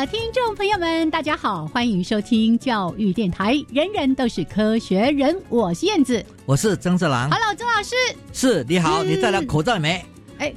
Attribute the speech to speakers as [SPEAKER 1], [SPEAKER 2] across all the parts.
[SPEAKER 1] 的听众朋友们，大家好，欢迎收听教育电台，人人都是科学人。我是燕子，
[SPEAKER 2] 我是曾志郎。
[SPEAKER 1] Hello，曾老师。
[SPEAKER 2] 是你好，
[SPEAKER 1] 嗯
[SPEAKER 2] 你戴了口罩没？
[SPEAKER 1] 哎，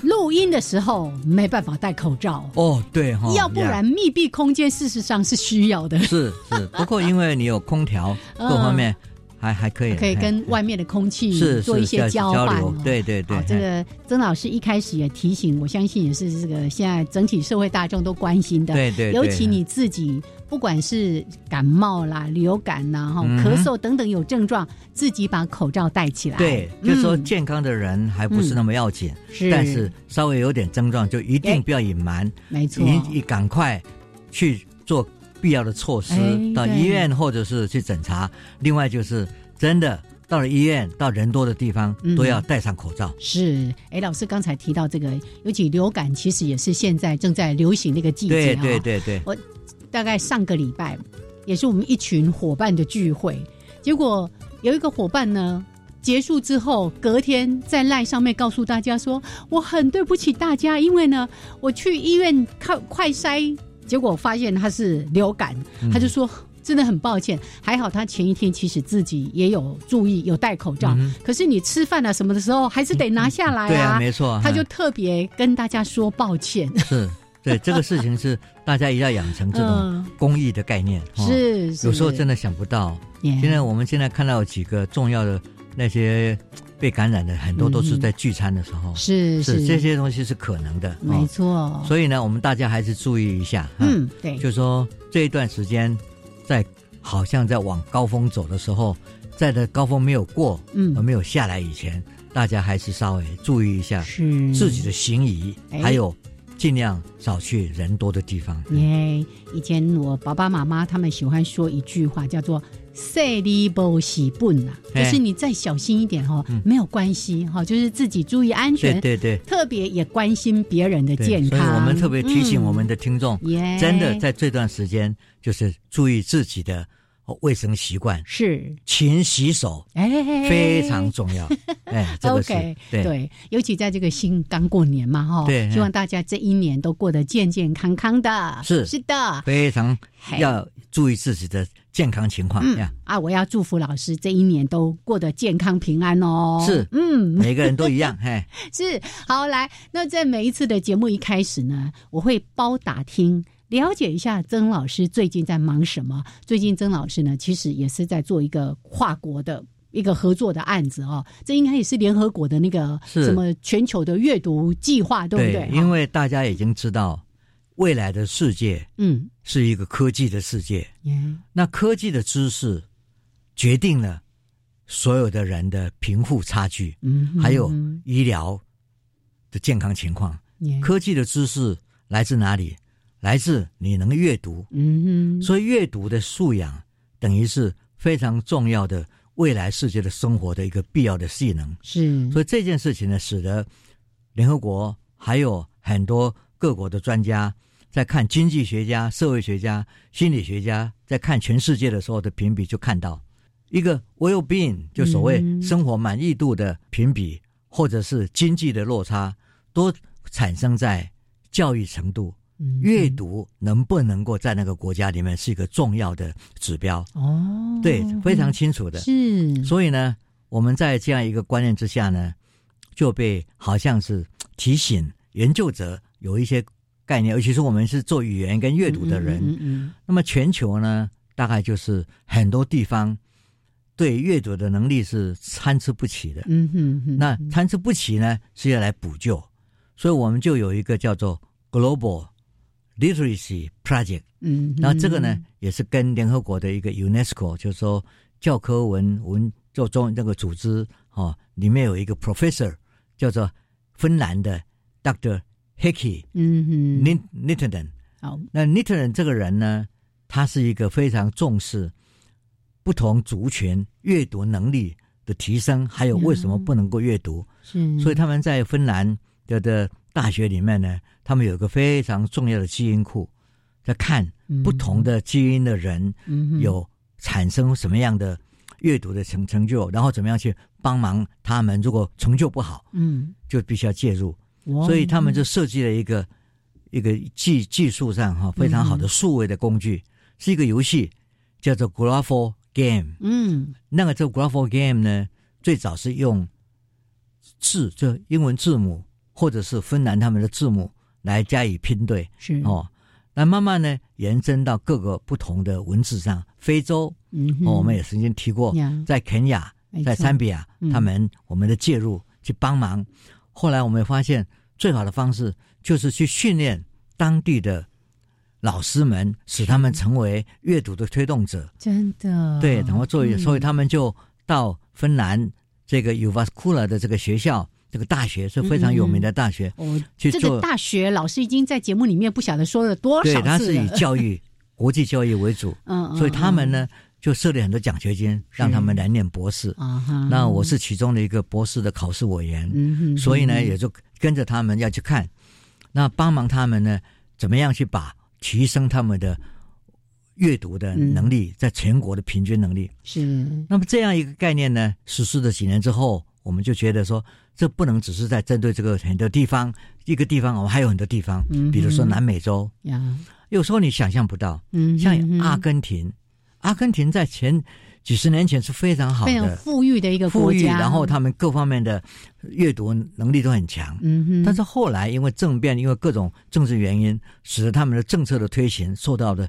[SPEAKER 1] 录音的时候没办法戴口罩，
[SPEAKER 2] 哦，对哈、
[SPEAKER 1] 要不然密闭空间事实上是需要的，
[SPEAKER 2] 是是，不过因为你有空调，
[SPEAKER 1] 嗯
[SPEAKER 2] 各方面还还可以，
[SPEAKER 1] 可以跟外面的空气做一些
[SPEAKER 2] 交
[SPEAKER 1] 换、哦。
[SPEAKER 2] 对对对，，
[SPEAKER 1] 这个曾老师一开始也提醒，我相信也是这个现在整体社会大众都关心的。
[SPEAKER 2] 对对对
[SPEAKER 1] 尤其你自己，不管是感冒啦、流感呐、哈、
[SPEAKER 2] 嗯
[SPEAKER 1] 咳嗽等等有症状，自己把口罩戴起来。
[SPEAKER 2] 对，就是说
[SPEAKER 1] 嗯。
[SPEAKER 2] 健康的人还不是那么要紧，
[SPEAKER 1] 是，
[SPEAKER 2] 但是稍微有点症状就一定不要隐瞒，
[SPEAKER 1] 没错，
[SPEAKER 2] 你你赶快去做必要的措施
[SPEAKER 1] 哎，
[SPEAKER 2] 到医院或者是去诊查。另外就是真的到了医院，到人多的地方
[SPEAKER 1] 嗯。
[SPEAKER 2] 都要戴上口罩。
[SPEAKER 1] 是，哎，老师刚才提到这个，尤其流感，其实也是现在正在流行的一个季节
[SPEAKER 2] 对对、对对。
[SPEAKER 1] 我，大概上个礼拜，也是我们一群伙伴的聚会，结果有一个伙伴呢，结束之后，隔天在赖上面告诉大家说，我很对不起大家，因为呢，我去医院看快筛，结果发现他是流感，
[SPEAKER 2] 嗯
[SPEAKER 1] 他就说。真的很抱歉，还好他前一天其实自己也有注意，有戴口罩。
[SPEAKER 2] 嗯
[SPEAKER 1] 可是你吃饭啊什么的时候，还是得拿下来
[SPEAKER 2] 对啊，没错，
[SPEAKER 1] 他就
[SPEAKER 2] 嗯
[SPEAKER 1] 特别跟大家说抱歉。
[SPEAKER 2] 是对这个 事情是大家一定要养成这种
[SPEAKER 1] 嗯
[SPEAKER 2] 公益的概念。哦
[SPEAKER 1] 是，是
[SPEAKER 2] 有时候真的想不到，
[SPEAKER 1] 耶
[SPEAKER 2] 现在我们现在看到有几个重要的那些被感染的，很多都是在聚餐的时候，
[SPEAKER 1] 是
[SPEAKER 2] 是这些东西是可能的。
[SPEAKER 1] 没
[SPEAKER 2] 哦
[SPEAKER 1] 错。
[SPEAKER 2] 所以呢，我们大家还是注意一下。
[SPEAKER 1] 嗯，对，
[SPEAKER 2] 就说这一段时间，在好像在往高峰走的时候，在的高峰没有过，
[SPEAKER 1] 嗯
[SPEAKER 2] 而没有下来以前，大家还是稍微注意一下
[SPEAKER 1] 是
[SPEAKER 2] 自己的行仪，
[SPEAKER 1] 哎
[SPEAKER 2] 还有尽量少去人多的地方。
[SPEAKER 1] 耶。以前我爸爸妈妈他们喜欢说一句话，叫做“塞利波喜本”呐，就
[SPEAKER 2] 哎
[SPEAKER 1] 是你再小心一点哈，没有关系哈，就是自己注意安全，
[SPEAKER 2] 对对。
[SPEAKER 1] 特别也关心别人的健康。
[SPEAKER 2] 所以我们特别提醒
[SPEAKER 1] 嗯。
[SPEAKER 2] 我们的听众，
[SPEAKER 1] 耶，
[SPEAKER 2] 真的在这段时间，就是注意自己的哦卫生习惯，
[SPEAKER 1] 是。
[SPEAKER 2] 勤洗手
[SPEAKER 1] 哎，
[SPEAKER 2] 非常重要。哎，这个是
[SPEAKER 1] OK，
[SPEAKER 2] 对。
[SPEAKER 1] 对，尤其在这个新刚过年嘛，哈，
[SPEAKER 2] 对
[SPEAKER 1] 希望大家这一年都过得健健康康的。
[SPEAKER 2] 是。
[SPEAKER 1] 是的，
[SPEAKER 2] 非常要注意自己的健康情况。
[SPEAKER 1] 啊，我要祝福老师这一年都过得健康平安哦。
[SPEAKER 2] 是
[SPEAKER 1] 嗯，
[SPEAKER 2] 每个人都一样，嘿，
[SPEAKER 1] 是好来。那在每一次的节目一开始呢，我会包打听。了解一下曾老师最近在忙什么？最近曾老师呢，其实也是在做一个跨国的一个合作的案子哦。这应该也是联合国的那个什么全球的阅读计划，对不对？
[SPEAKER 2] 因为大家已经知道，未来的世界
[SPEAKER 1] 嗯，
[SPEAKER 2] 是一个科技的世界，
[SPEAKER 1] 嗯
[SPEAKER 2] 那科技的知识决定了所有的人的贫富差距，
[SPEAKER 1] 嗯，
[SPEAKER 2] 还有
[SPEAKER 1] 嗯
[SPEAKER 2] 医疗的健康情况。
[SPEAKER 1] 耶
[SPEAKER 2] 科技的知识来自哪里？来自你能阅读，
[SPEAKER 1] 嗯哼，
[SPEAKER 2] 所以阅读的素养等于是非常重要的未来世界的生活的一个必要的技能。
[SPEAKER 1] 是，
[SPEAKER 2] 所以这件事情呢，使得联合国还有很多各国的专家在看经济学家、社会学家、心理学家在看全世界的时候的评比，就看到一个 well-being，就所谓
[SPEAKER 1] 嗯
[SPEAKER 2] 生活满意度的评比，或者是经济的落差，都产生在教育程度。
[SPEAKER 1] 嗯
[SPEAKER 2] 阅读能不能够在那个国家里面是一个重要的指标，
[SPEAKER 1] 哦，
[SPEAKER 2] 对，非常清楚的。
[SPEAKER 1] 是，
[SPEAKER 2] 所以呢，我们在这样一个观念之下呢，就被好像是提醒研究者有一些概念，尤其是我们是做语言跟阅读的人。
[SPEAKER 1] 嗯嗯
[SPEAKER 2] 那么全球呢，大概就是很多地方对阅读的能力是参差不齐的。
[SPEAKER 1] 嗯嗯嗯，
[SPEAKER 2] 那参差不齐呢，是要来补救，所以我们就有一个叫做 Global Literacy Project。
[SPEAKER 1] 嗯，
[SPEAKER 2] 然后这个呢，也是跟联合国的一个 UNESCO，就是说教科文文就中那个组织哦，里面有一个 professor 叫做芬兰的 Dr. Hickey
[SPEAKER 1] 嗯哼
[SPEAKER 2] Nit Nittenden。
[SPEAKER 1] 好，
[SPEAKER 2] 那 Nittenden 这个人呢，他是一个非常重视不同族群阅读能力的提升，还有为什么不能够阅读。
[SPEAKER 1] 是，
[SPEAKER 2] 所以他们在芬兰的的大学里面呢，他们有一个非常重要的基因库，在看不同的基因的人
[SPEAKER 1] 嗯
[SPEAKER 2] 有产生什么样的阅读的成成就，然后怎么样去帮忙他们。如果成就不好，
[SPEAKER 1] 嗯，
[SPEAKER 2] 就必须要介入。
[SPEAKER 1] 哇
[SPEAKER 2] 所以他们就设计了一个一个技技术上哈非常好的数位的工具，是一个游戏，叫做 Grapho Game。
[SPEAKER 1] 嗯
[SPEAKER 2] 那个这个 Grapho Game 呢，最早是用字，就英文字母或者是芬兰他们的字母来加以拼对
[SPEAKER 1] 是，
[SPEAKER 2] 哦。那慢慢呢，延伸到各个不同的文字上。非洲，
[SPEAKER 1] 嗯，
[SPEAKER 2] 哦，我们也曾经提过，在肯亚、在赞比亚，
[SPEAKER 1] 嗯
[SPEAKER 2] 他们我们的介入去帮忙。后来我们发现，最好的方式就是去训练当地的老师们，使他们成为阅读的推动者。
[SPEAKER 1] 真的，
[SPEAKER 2] 对，然后作为，
[SPEAKER 1] 嗯。
[SPEAKER 2] 所以他们就到芬兰这个 u v a s k u l a 的这个学校，这个大学是非常有名的大学，去做
[SPEAKER 1] 个大学老师已经在节目里面不晓得说了多
[SPEAKER 2] 对，
[SPEAKER 1] 少次
[SPEAKER 2] 他是以，教育、国际教育为主，
[SPEAKER 1] 嗯，嗯。
[SPEAKER 2] 所以他们呢就设立很多奖学金，让他们来念博士。
[SPEAKER 1] 嗯啊哈，
[SPEAKER 2] 那我是其中的一个博士的考试委员，
[SPEAKER 1] 嗯哼，
[SPEAKER 2] 所以呢，
[SPEAKER 1] 嗯
[SPEAKER 2] 也就跟着他们要去看，那帮忙他们呢，怎么样去把提升他们的阅读的能力，在全国的平均能力。
[SPEAKER 1] 是。
[SPEAKER 2] 那么这样一个概念呢，实施了几年之后，我们就觉得说，这不能只是在针对这个很多地方，一个地方，我们还有很多地方，
[SPEAKER 1] 嗯
[SPEAKER 2] 比如说南美洲，
[SPEAKER 1] 呀，
[SPEAKER 2] 有时候你想象不到，
[SPEAKER 1] 嗯，
[SPEAKER 2] 像阿根廷，阿根廷在前几十年前是非常好
[SPEAKER 1] 非常
[SPEAKER 2] 的。
[SPEAKER 1] 富裕的一个
[SPEAKER 2] 富裕，
[SPEAKER 1] 国家，
[SPEAKER 2] 然后他们各方面的阅读能力都很强。
[SPEAKER 1] 嗯哼，
[SPEAKER 2] 但是后来因为政变，因为各种政治原因，使得他们的政策的推行受到了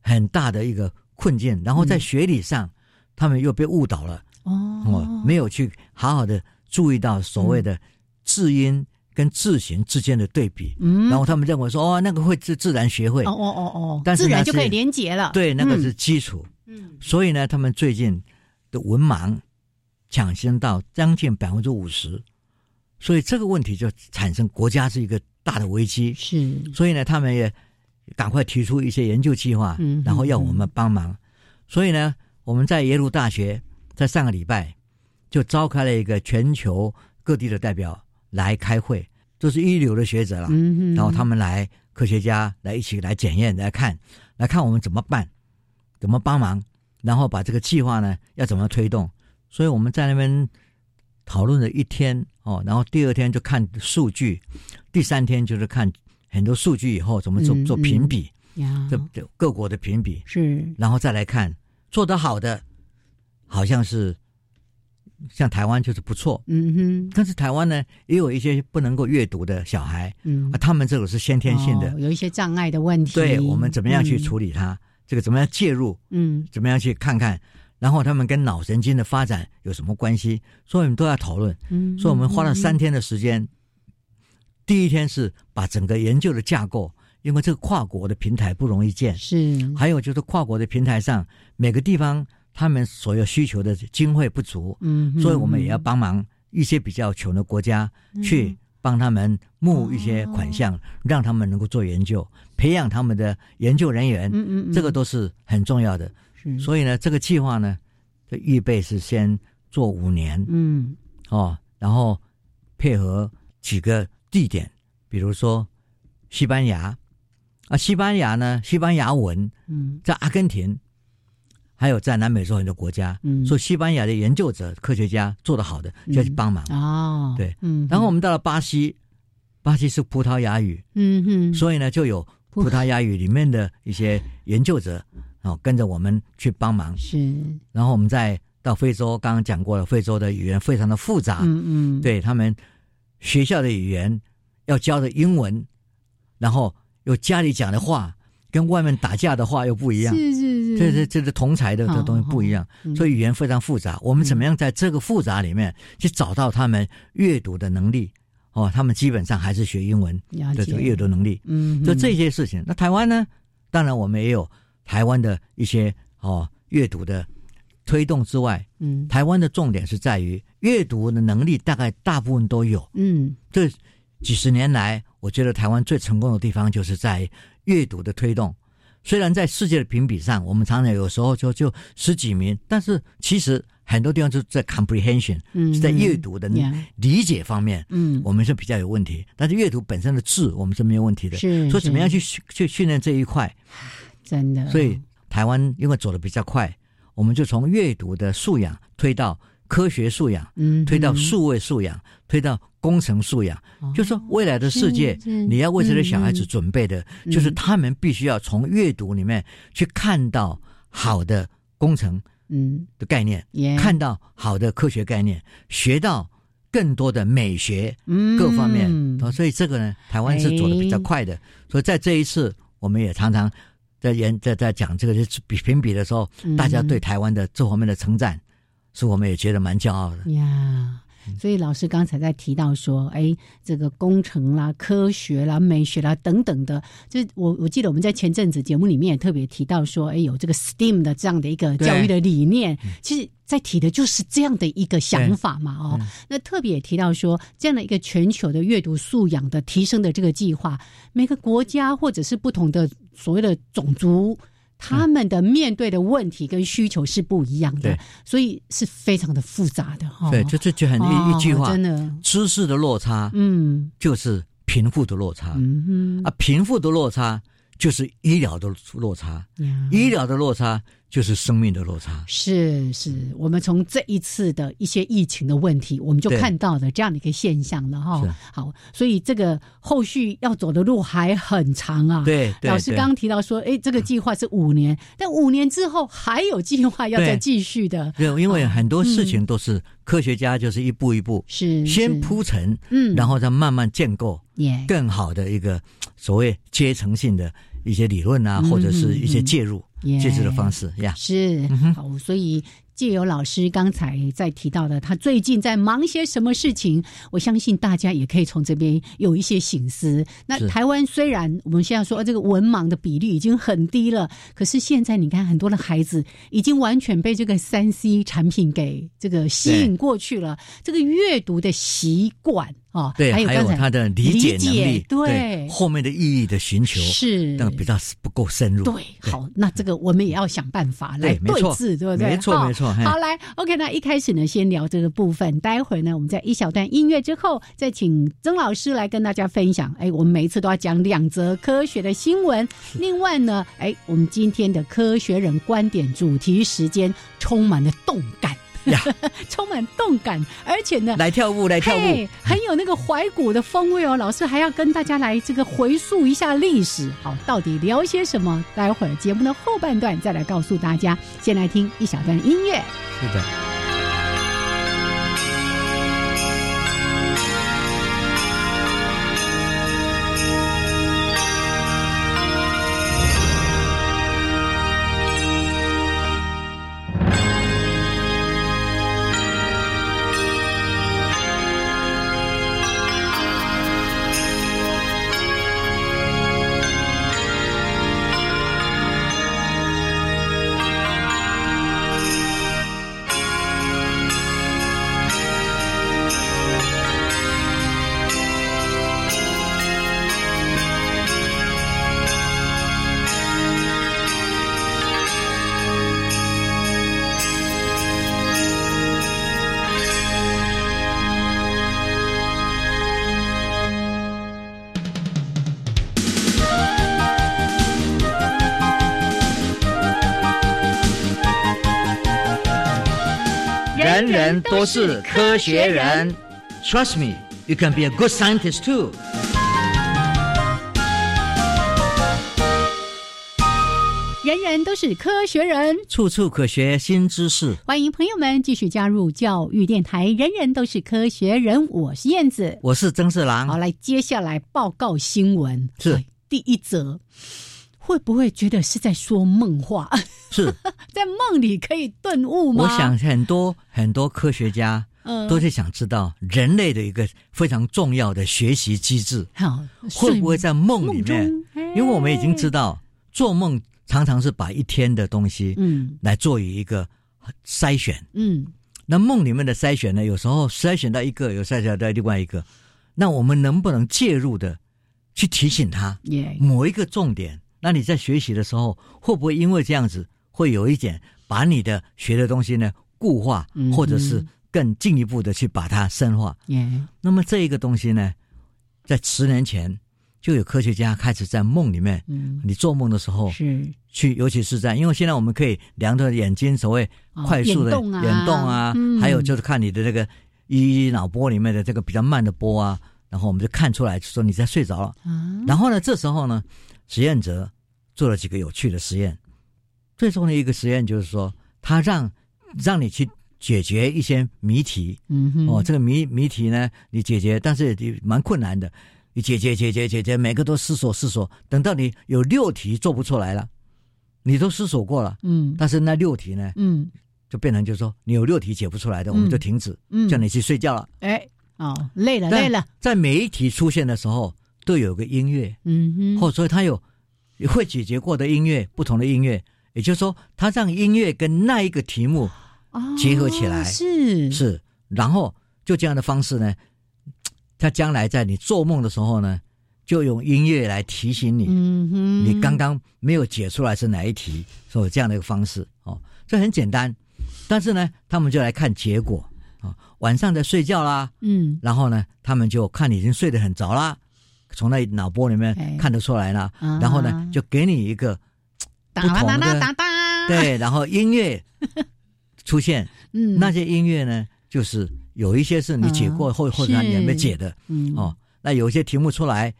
[SPEAKER 2] 很大的一个困境。然后在学理上，他们又被误导了，
[SPEAKER 1] 哦
[SPEAKER 2] 哦，没有去好好的注意到所谓的字音跟字形之间的对比。
[SPEAKER 1] 嗯，
[SPEAKER 2] 然后他们认为说，哦，那个会自自然学会
[SPEAKER 1] 哦，哦哦哦，
[SPEAKER 2] 但是
[SPEAKER 1] 自然就可以连结了，
[SPEAKER 2] 对，那个是
[SPEAKER 1] 嗯
[SPEAKER 2] 基础。
[SPEAKER 1] 嗯
[SPEAKER 2] 所以呢，他们最近的文盲抢先到将近百分之五十，所以这个问题就产生国家是一个大的危机。
[SPEAKER 1] 是
[SPEAKER 2] 所以呢，他们也赶快提出一些研究计划，
[SPEAKER 1] 嗯
[SPEAKER 2] 然后要我们帮忙。所以呢，我们在耶鲁大学在上个礼拜就召开了一个全球各地的代表来开会，都是一流的学者了。
[SPEAKER 1] 嗯哼，
[SPEAKER 2] 然后他们来，科学家来一起来检验，来看，来看我们怎么办，怎么帮忙，然后把这个计划呢要怎么推动。所以我们在那边讨论了一天哦，然后第二天就看数据，第三天就是看很多数据以后怎么做
[SPEAKER 1] 嗯
[SPEAKER 2] 做评比，
[SPEAKER 1] 呀
[SPEAKER 2] 这这各国的评比，
[SPEAKER 1] 是
[SPEAKER 2] 然后再来看做得好的，好像是像台湾就是不错，
[SPEAKER 1] 嗯哼
[SPEAKER 2] 但是台湾呢也有一些不能够阅读的小孩。
[SPEAKER 1] 嗯
[SPEAKER 2] 啊，他们这个是先天性的，
[SPEAKER 1] 哦有一些障碍的问题，
[SPEAKER 2] 对我们怎么样去
[SPEAKER 1] 嗯
[SPEAKER 2] 处理它？这个怎么样介入？
[SPEAKER 1] 嗯
[SPEAKER 2] 怎么样去看看？然后他们跟脑神经的发展有什么关系？所以我们都要讨论。
[SPEAKER 1] 嗯，
[SPEAKER 2] 所以我们花了三
[SPEAKER 1] 嗯
[SPEAKER 2] 天的时间。第一天是把整个研究的架构，因为这个跨国的平台不容易建，
[SPEAKER 1] 是
[SPEAKER 2] 还有就是跨国的平台上每个地方他们所有需求的经费不足，
[SPEAKER 1] 嗯，
[SPEAKER 2] 所以我们也要帮忙一些比较穷的国家去帮他们募一些款项，让他们能够做研究，培养他们的研究人员，
[SPEAKER 1] 嗯嗯嗯，
[SPEAKER 2] 这个都是很重要的。
[SPEAKER 1] 是。
[SPEAKER 2] 所以呢，这个计划呢，的预备是先做五年
[SPEAKER 1] 嗯。
[SPEAKER 2] 哦，然后配合几个地点，比如说西班牙。啊，西班牙呢，西班牙文
[SPEAKER 1] 嗯。
[SPEAKER 2] 在阿根廷，还有在南美洲很多国家，
[SPEAKER 1] 嗯，
[SPEAKER 2] 所以西班牙的研究者、科学家做得好的就要去帮忙。
[SPEAKER 1] 哦，
[SPEAKER 2] 对，
[SPEAKER 1] 嗯，
[SPEAKER 2] 然后我们到了巴西，巴西是葡萄牙语，
[SPEAKER 1] 嗯哼，
[SPEAKER 2] 所以呢就有葡萄牙语里面的一些研究者哦跟着我们去帮忙。
[SPEAKER 1] 是。
[SPEAKER 2] 然后我们再到非洲，刚刚讲过了，非洲的语言非常的复杂，
[SPEAKER 1] 嗯嗯，
[SPEAKER 2] 对他们学校的语言要教的英文，然后有家里讲的话，跟外面打架的话又不一样。
[SPEAKER 1] 是是是，
[SPEAKER 2] 这这这是同才的这东西不一样，
[SPEAKER 1] 嗯
[SPEAKER 2] 所以语言非常复杂。我们怎么样在这个复杂里面去找到他们阅读的能力？哦，他们基本上还是学英文的这个阅读能力。
[SPEAKER 1] 嗯，
[SPEAKER 2] 就这些事情。那台湾呢？当然我们也有台湾的一些哦阅读的推动之外，
[SPEAKER 1] 嗯
[SPEAKER 2] 台湾的重点是在于阅读的能力，大概大部分都有。
[SPEAKER 1] 嗯
[SPEAKER 2] 这几十年来，我觉得台湾最成功的地方就是在阅读的推动。虽然在世界的评比上，我们常常有时候就就十几名，但是其实很多地方就是在 comprehension，、
[SPEAKER 1] 嗯，
[SPEAKER 2] 是在阅读的理解方面，
[SPEAKER 1] 嗯
[SPEAKER 2] 我们是比较有问题。但是阅读本身的字，我们是没有问题的。
[SPEAKER 1] 是，
[SPEAKER 2] 所以怎么样去去训练这一块？
[SPEAKER 1] 真的？
[SPEAKER 2] 所以台湾因为走的比较快，我们就从阅读的素养推到科学素养，
[SPEAKER 1] 嗯，
[SPEAKER 2] 推到
[SPEAKER 1] 嗯
[SPEAKER 2] 数位素养，推到工程素养。
[SPEAKER 1] 哦
[SPEAKER 2] 就说未来的世界，
[SPEAKER 1] 是是。
[SPEAKER 2] 你要为这些小孩子准备的，
[SPEAKER 1] 嗯
[SPEAKER 2] 就是他们必须要从阅读里面去看到好的工程
[SPEAKER 1] 嗯。
[SPEAKER 2] 的概念，
[SPEAKER 1] 也
[SPEAKER 2] 看到好的科学概念，学到更多的美学
[SPEAKER 1] 嗯。
[SPEAKER 2] 各方面。哦所以这个呢，台湾是走的比较快的。所以在这一次，我们也常常在研在在讲这个比评比的时候，
[SPEAKER 1] 嗯。
[SPEAKER 2] 大家对台湾的这方面的称赞，是我们也觉得蛮骄傲的。
[SPEAKER 1] 呀。所以老师刚才在提到说，哎，这个工程啦、科学啦、美学啦等等的，就是我我记得我们在前阵子节目里面也特别提到说，哎，有这个 STEAM 的这样的一个教育的理念，其实在提的就是这样的一个想法嘛，哦
[SPEAKER 2] 嗯，
[SPEAKER 1] 那特别也提到说，这样的一个全球的阅读素养的提升的这个计划，每个国家或者是不同的所谓的种族。他们的面对的问题跟需求是不一样的
[SPEAKER 2] 对，
[SPEAKER 1] 所以是非常的复杂的哈。
[SPEAKER 2] 对，就这就很
[SPEAKER 1] 哦
[SPEAKER 2] 一一句话
[SPEAKER 1] 真，的，
[SPEAKER 2] 知识的落差
[SPEAKER 1] 嗯。
[SPEAKER 2] 就是贫富的落差
[SPEAKER 1] 嗯
[SPEAKER 2] 啊，贫富的落差就是医疗的落差，医疗的落差就是生命的落差。
[SPEAKER 1] 是是，我们从这一次的一些疫情的问题，我们就看到了这样的一个现象了哈。好，所以这个后续要走的路还很长啊。。
[SPEAKER 2] 对对，
[SPEAKER 1] 老师刚刚提到说，哎，这个计划是五年，但五年之后还有计划要再继续的，
[SPEAKER 2] 对，因为很多事
[SPEAKER 1] 嗯。
[SPEAKER 2] 情都是科学家就是一步一步
[SPEAKER 1] 是
[SPEAKER 2] 先铺陈，
[SPEAKER 1] 嗯，
[SPEAKER 2] 然后再慢慢建构
[SPEAKER 1] 耶，
[SPEAKER 2] 更好的一个所谓阶层性的一些理论啊，
[SPEAKER 1] 嗯
[SPEAKER 2] 或者是一些介入
[SPEAKER 1] 耶
[SPEAKER 2] 介入的方式呀。
[SPEAKER 1] 是
[SPEAKER 2] 嗯
[SPEAKER 1] 好，所以借由老师刚才在提到的，他最近在忙些什么事情，我相信大家也可以从这边有一些醒思。那台湾虽然我们现在说呃这个文盲的比率已经很低了，可是现在你看很多的孩子已经完全被这个三 C 产品给这个吸引过去了，这个阅读的习惯啊，
[SPEAKER 2] 对，还
[SPEAKER 1] 还有刚才
[SPEAKER 2] 有他的理解能力，
[SPEAKER 1] 对
[SPEAKER 2] 后面的意义的寻求，
[SPEAKER 1] 是
[SPEAKER 2] 那个比较不够深入。
[SPEAKER 1] 对，好，那这个我们也要想办法来
[SPEAKER 2] 对没错
[SPEAKER 1] 字，对不对？
[SPEAKER 2] 没错
[SPEAKER 1] 好
[SPEAKER 2] 没错嘿
[SPEAKER 1] 好，来，OK，那一开始呢，先聊这个部分，待会儿呢，我们在一小段音乐之后，再请曾老师来跟大家分享。哎，我们每一次都要讲两则科学的新闻。另外呢，哎，我们今天的科学人观点主题时间充满了动感。
[SPEAKER 2] 呀，
[SPEAKER 1] 充满动感，而且呢，
[SPEAKER 2] 来跳舞，来跳舞，，
[SPEAKER 1] 很有那个怀古的风味哦。老师还要跟大家来这个回溯一下历史，好，到底聊些什么？待会儿节目的后半段再来告诉大家。先来听一小段音乐。
[SPEAKER 2] 是的。人人都是科学人。Trust me, you can be a good scientist too.
[SPEAKER 1] 人人都是科学人，
[SPEAKER 2] 处处可学新知识。
[SPEAKER 1] 欢迎朋友们继续加入教育电台。人人都是科学人，我是燕子。
[SPEAKER 2] 我是曾四
[SPEAKER 1] 好，
[SPEAKER 2] 郎。
[SPEAKER 1] 来接下来报告新闻。
[SPEAKER 2] 是
[SPEAKER 1] 哎第一则，会不会觉得是在说梦话？
[SPEAKER 2] 是
[SPEAKER 1] 在梦里可以顿悟吗？
[SPEAKER 2] 我想很多很多科学家
[SPEAKER 1] 嗯
[SPEAKER 2] 都是想知道人类的一个非常重要的学习机制，
[SPEAKER 1] 好
[SPEAKER 2] 会不会在梦里面？因为我们已经知道，做梦常常是把一天的东西
[SPEAKER 1] 嗯
[SPEAKER 2] 来做一个筛选。
[SPEAKER 1] 嗯
[SPEAKER 2] 那梦里面的筛选呢，有时候筛选到一个，有筛选到另外一个，那我们能不能介入的去提醒他
[SPEAKER 1] 耶
[SPEAKER 2] 某一个重点？那你在学习的时候，会不会因为这样子，会有一点把你的学的东西呢固化或者是更进一步的去把它深化？
[SPEAKER 1] 耶
[SPEAKER 2] 那么这一个东西呢，在十年前就有科学家开始在梦里面，
[SPEAKER 1] 嗯。
[SPEAKER 2] 你做梦的时候
[SPEAKER 1] 是。
[SPEAKER 2] 去，尤其是在，因为现在我们可以量着眼睛，所谓
[SPEAKER 1] 哦
[SPEAKER 2] 快速的
[SPEAKER 1] 眼动啊
[SPEAKER 2] 眼动啊，
[SPEAKER 1] 嗯。
[SPEAKER 2] 还有就是看你的这个一脑波里面的这个比较慢的波啊，然后我们就看出来说你在睡着了。
[SPEAKER 1] 啊。
[SPEAKER 2] 然后呢，这时候呢，实验者做了几个有趣的实验。最重要的一个实验就是说，他让让你去解决一些谜题哦，这个谜谜题呢，你解决，但是也蛮困难的。你解决解决解决，每个都思索思索，等到你有六题做不出来了，你都思索过了，
[SPEAKER 1] 嗯
[SPEAKER 2] 但是那六题呢，
[SPEAKER 1] 嗯
[SPEAKER 2] 就变成就是说你有六题解不出来的，我们就停止，
[SPEAKER 1] 嗯
[SPEAKER 2] 叫你去睡觉了。
[SPEAKER 1] 哎哦累了累了
[SPEAKER 2] 在每一题出现的时候，都有个音乐，
[SPEAKER 1] 嗯哼。
[SPEAKER 2] 或者说他有会解决过的音乐，不同的音乐，也就是说，他让音乐跟那一个题目
[SPEAKER 1] 哦
[SPEAKER 2] 结合起来。
[SPEAKER 1] 是。
[SPEAKER 2] 是，然后就这样的方式呢，他将来在你做梦的时候呢，就用音乐来提醒你，
[SPEAKER 1] 嗯哼。
[SPEAKER 2] 你刚刚没有解出来是哪一题，所以这样的一个方式哦，这很简单，但是呢，他们就来看结果啊、哦。晚上在睡觉啦，
[SPEAKER 1] 嗯。
[SPEAKER 2] 然后呢，他们就看你已经睡得很着啦，从那脑波里面
[SPEAKER 1] 哎。
[SPEAKER 2] 看得出来了，
[SPEAKER 1] 啊。
[SPEAKER 2] 然后呢，就给你一个
[SPEAKER 1] 哒
[SPEAKER 2] 不同的
[SPEAKER 1] 哒哒哒哒
[SPEAKER 2] 对，然后音乐 出现，
[SPEAKER 1] 嗯。
[SPEAKER 2] 那些音乐呢，就是有一些是你解过
[SPEAKER 1] 啊
[SPEAKER 2] 或或者你还没解的。
[SPEAKER 1] 嗯。
[SPEAKER 2] 哦，那有一些题目出来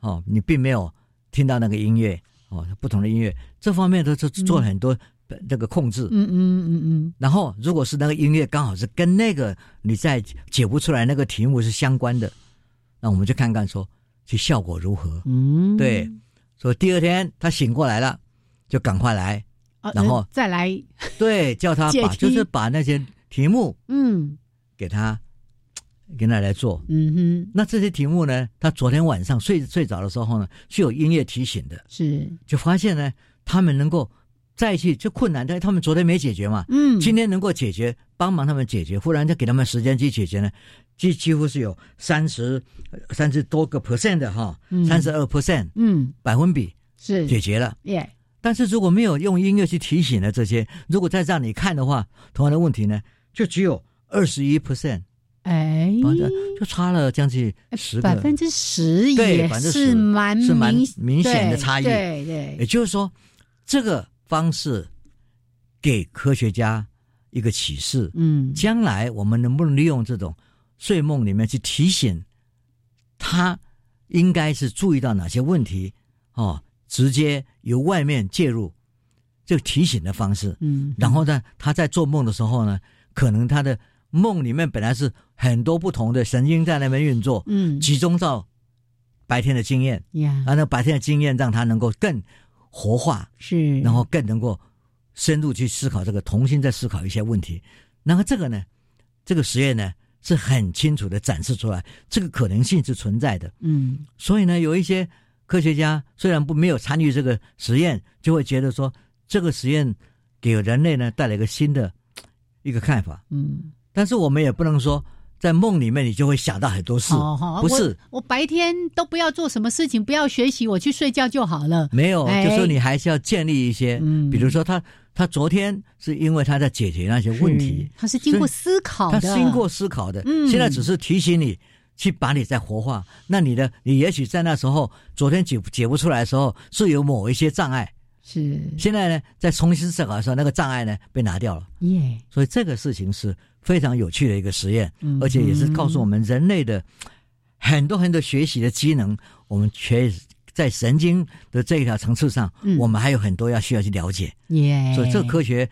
[SPEAKER 2] 哦，你并没有听到那个音乐哦，不同的音乐，这方面都是做了很多呃这个控制。
[SPEAKER 1] 嗯嗯嗯嗯。
[SPEAKER 2] 然后，如果是那个音乐刚好是跟那个你在解不出来那个题目是相关的，那我们就看看说，其效果如何。
[SPEAKER 1] 嗯。
[SPEAKER 2] 对，所以第二天他醒过来了，就赶快来，
[SPEAKER 1] 啊
[SPEAKER 2] 然后
[SPEAKER 1] 再来。
[SPEAKER 2] 对，叫他把就是把那些题目
[SPEAKER 1] 嗯。
[SPEAKER 2] 给他，给他来做。
[SPEAKER 1] 嗯哼。
[SPEAKER 2] 那这些题目呢，他昨天晚上睡睡着的时候呢，是有音乐提醒的，
[SPEAKER 1] 是。
[SPEAKER 2] 就发现呢，他们能够再去就困难，但他们昨天没解决嘛，
[SPEAKER 1] 嗯。
[SPEAKER 2] 今天能够解决，帮忙他们解决，忽然就给他们时间去解决呢，几几乎是有三十三十多个 percent 的哈，
[SPEAKER 1] 嗯。
[SPEAKER 2] 三十二 percent
[SPEAKER 1] 嗯。
[SPEAKER 2] 百分比
[SPEAKER 1] 是。
[SPEAKER 2] 解决了。
[SPEAKER 1] 耶
[SPEAKER 2] 但是如果没有用音乐去提醒的这些，如果再让你看的话，同样的问题呢，就只有二十一 percent，
[SPEAKER 1] 哎。
[SPEAKER 2] 就差了将近十个，
[SPEAKER 1] 百分之十
[SPEAKER 2] 对
[SPEAKER 1] 也
[SPEAKER 2] 10%
[SPEAKER 1] 是蛮
[SPEAKER 2] 是蛮
[SPEAKER 1] 明
[SPEAKER 2] 明显的差异。
[SPEAKER 1] 对对。
[SPEAKER 2] 也就是说，这个方式给科学家一个启示：
[SPEAKER 1] 嗯。
[SPEAKER 2] 将来我们能不能利用这种睡梦里面去提醒他应该是注意到哪些问题哦，直接由外面介入这个提醒的方式。
[SPEAKER 1] 嗯
[SPEAKER 2] 然后呢，他在做梦的时候呢，可能他的梦里面本来是很多不同的神经在那边运作，
[SPEAKER 1] 嗯。
[SPEAKER 2] 集中到白天的经验，
[SPEAKER 1] 呀
[SPEAKER 2] 啊，那白天的经验让他能够更活化，
[SPEAKER 1] 是。
[SPEAKER 2] 然后更能够深入去思考这个，重新再思考一些问题。然后这个呢，这个实验呢是很清楚的展示出来，这个可能性是存在的。
[SPEAKER 1] 嗯
[SPEAKER 2] 所以呢，有一些科学家虽然不没有参与这个实验，就会觉得说这个实验给人类呢带来一个新的一个看法。
[SPEAKER 1] 嗯
[SPEAKER 2] 但是我们也不能说在梦里面你就会想到很多事，不是
[SPEAKER 1] 我我白天都不要做什么事情，不要学习，我去睡觉就好了。
[SPEAKER 2] 没有，
[SPEAKER 1] 哎
[SPEAKER 2] 就说你还是要建立一些，
[SPEAKER 1] 嗯
[SPEAKER 2] 比如说他他昨天是因为他在解决那些问题。
[SPEAKER 1] 是，他是经过思考
[SPEAKER 2] 他
[SPEAKER 1] 的，
[SPEAKER 2] 经过思考的，
[SPEAKER 1] 嗯。
[SPEAKER 2] 现在只是提醒你去把你再活化。那你的你也许在那时候昨天解解不出来的时候是有某一些障碍，
[SPEAKER 1] 是。
[SPEAKER 2] 现在呢在重新思考的时候，那个障碍呢被拿掉了。
[SPEAKER 1] 耶，
[SPEAKER 2] 所以这个事情是非常有趣的一个实验，
[SPEAKER 1] 嗯。
[SPEAKER 2] 而且也是告诉我们人类的很多很多学习的机能，我们确实在神经的这一条层次上，
[SPEAKER 1] 嗯
[SPEAKER 2] 我们还有很多要需要去了解。
[SPEAKER 1] 耶，
[SPEAKER 2] 所以这个科学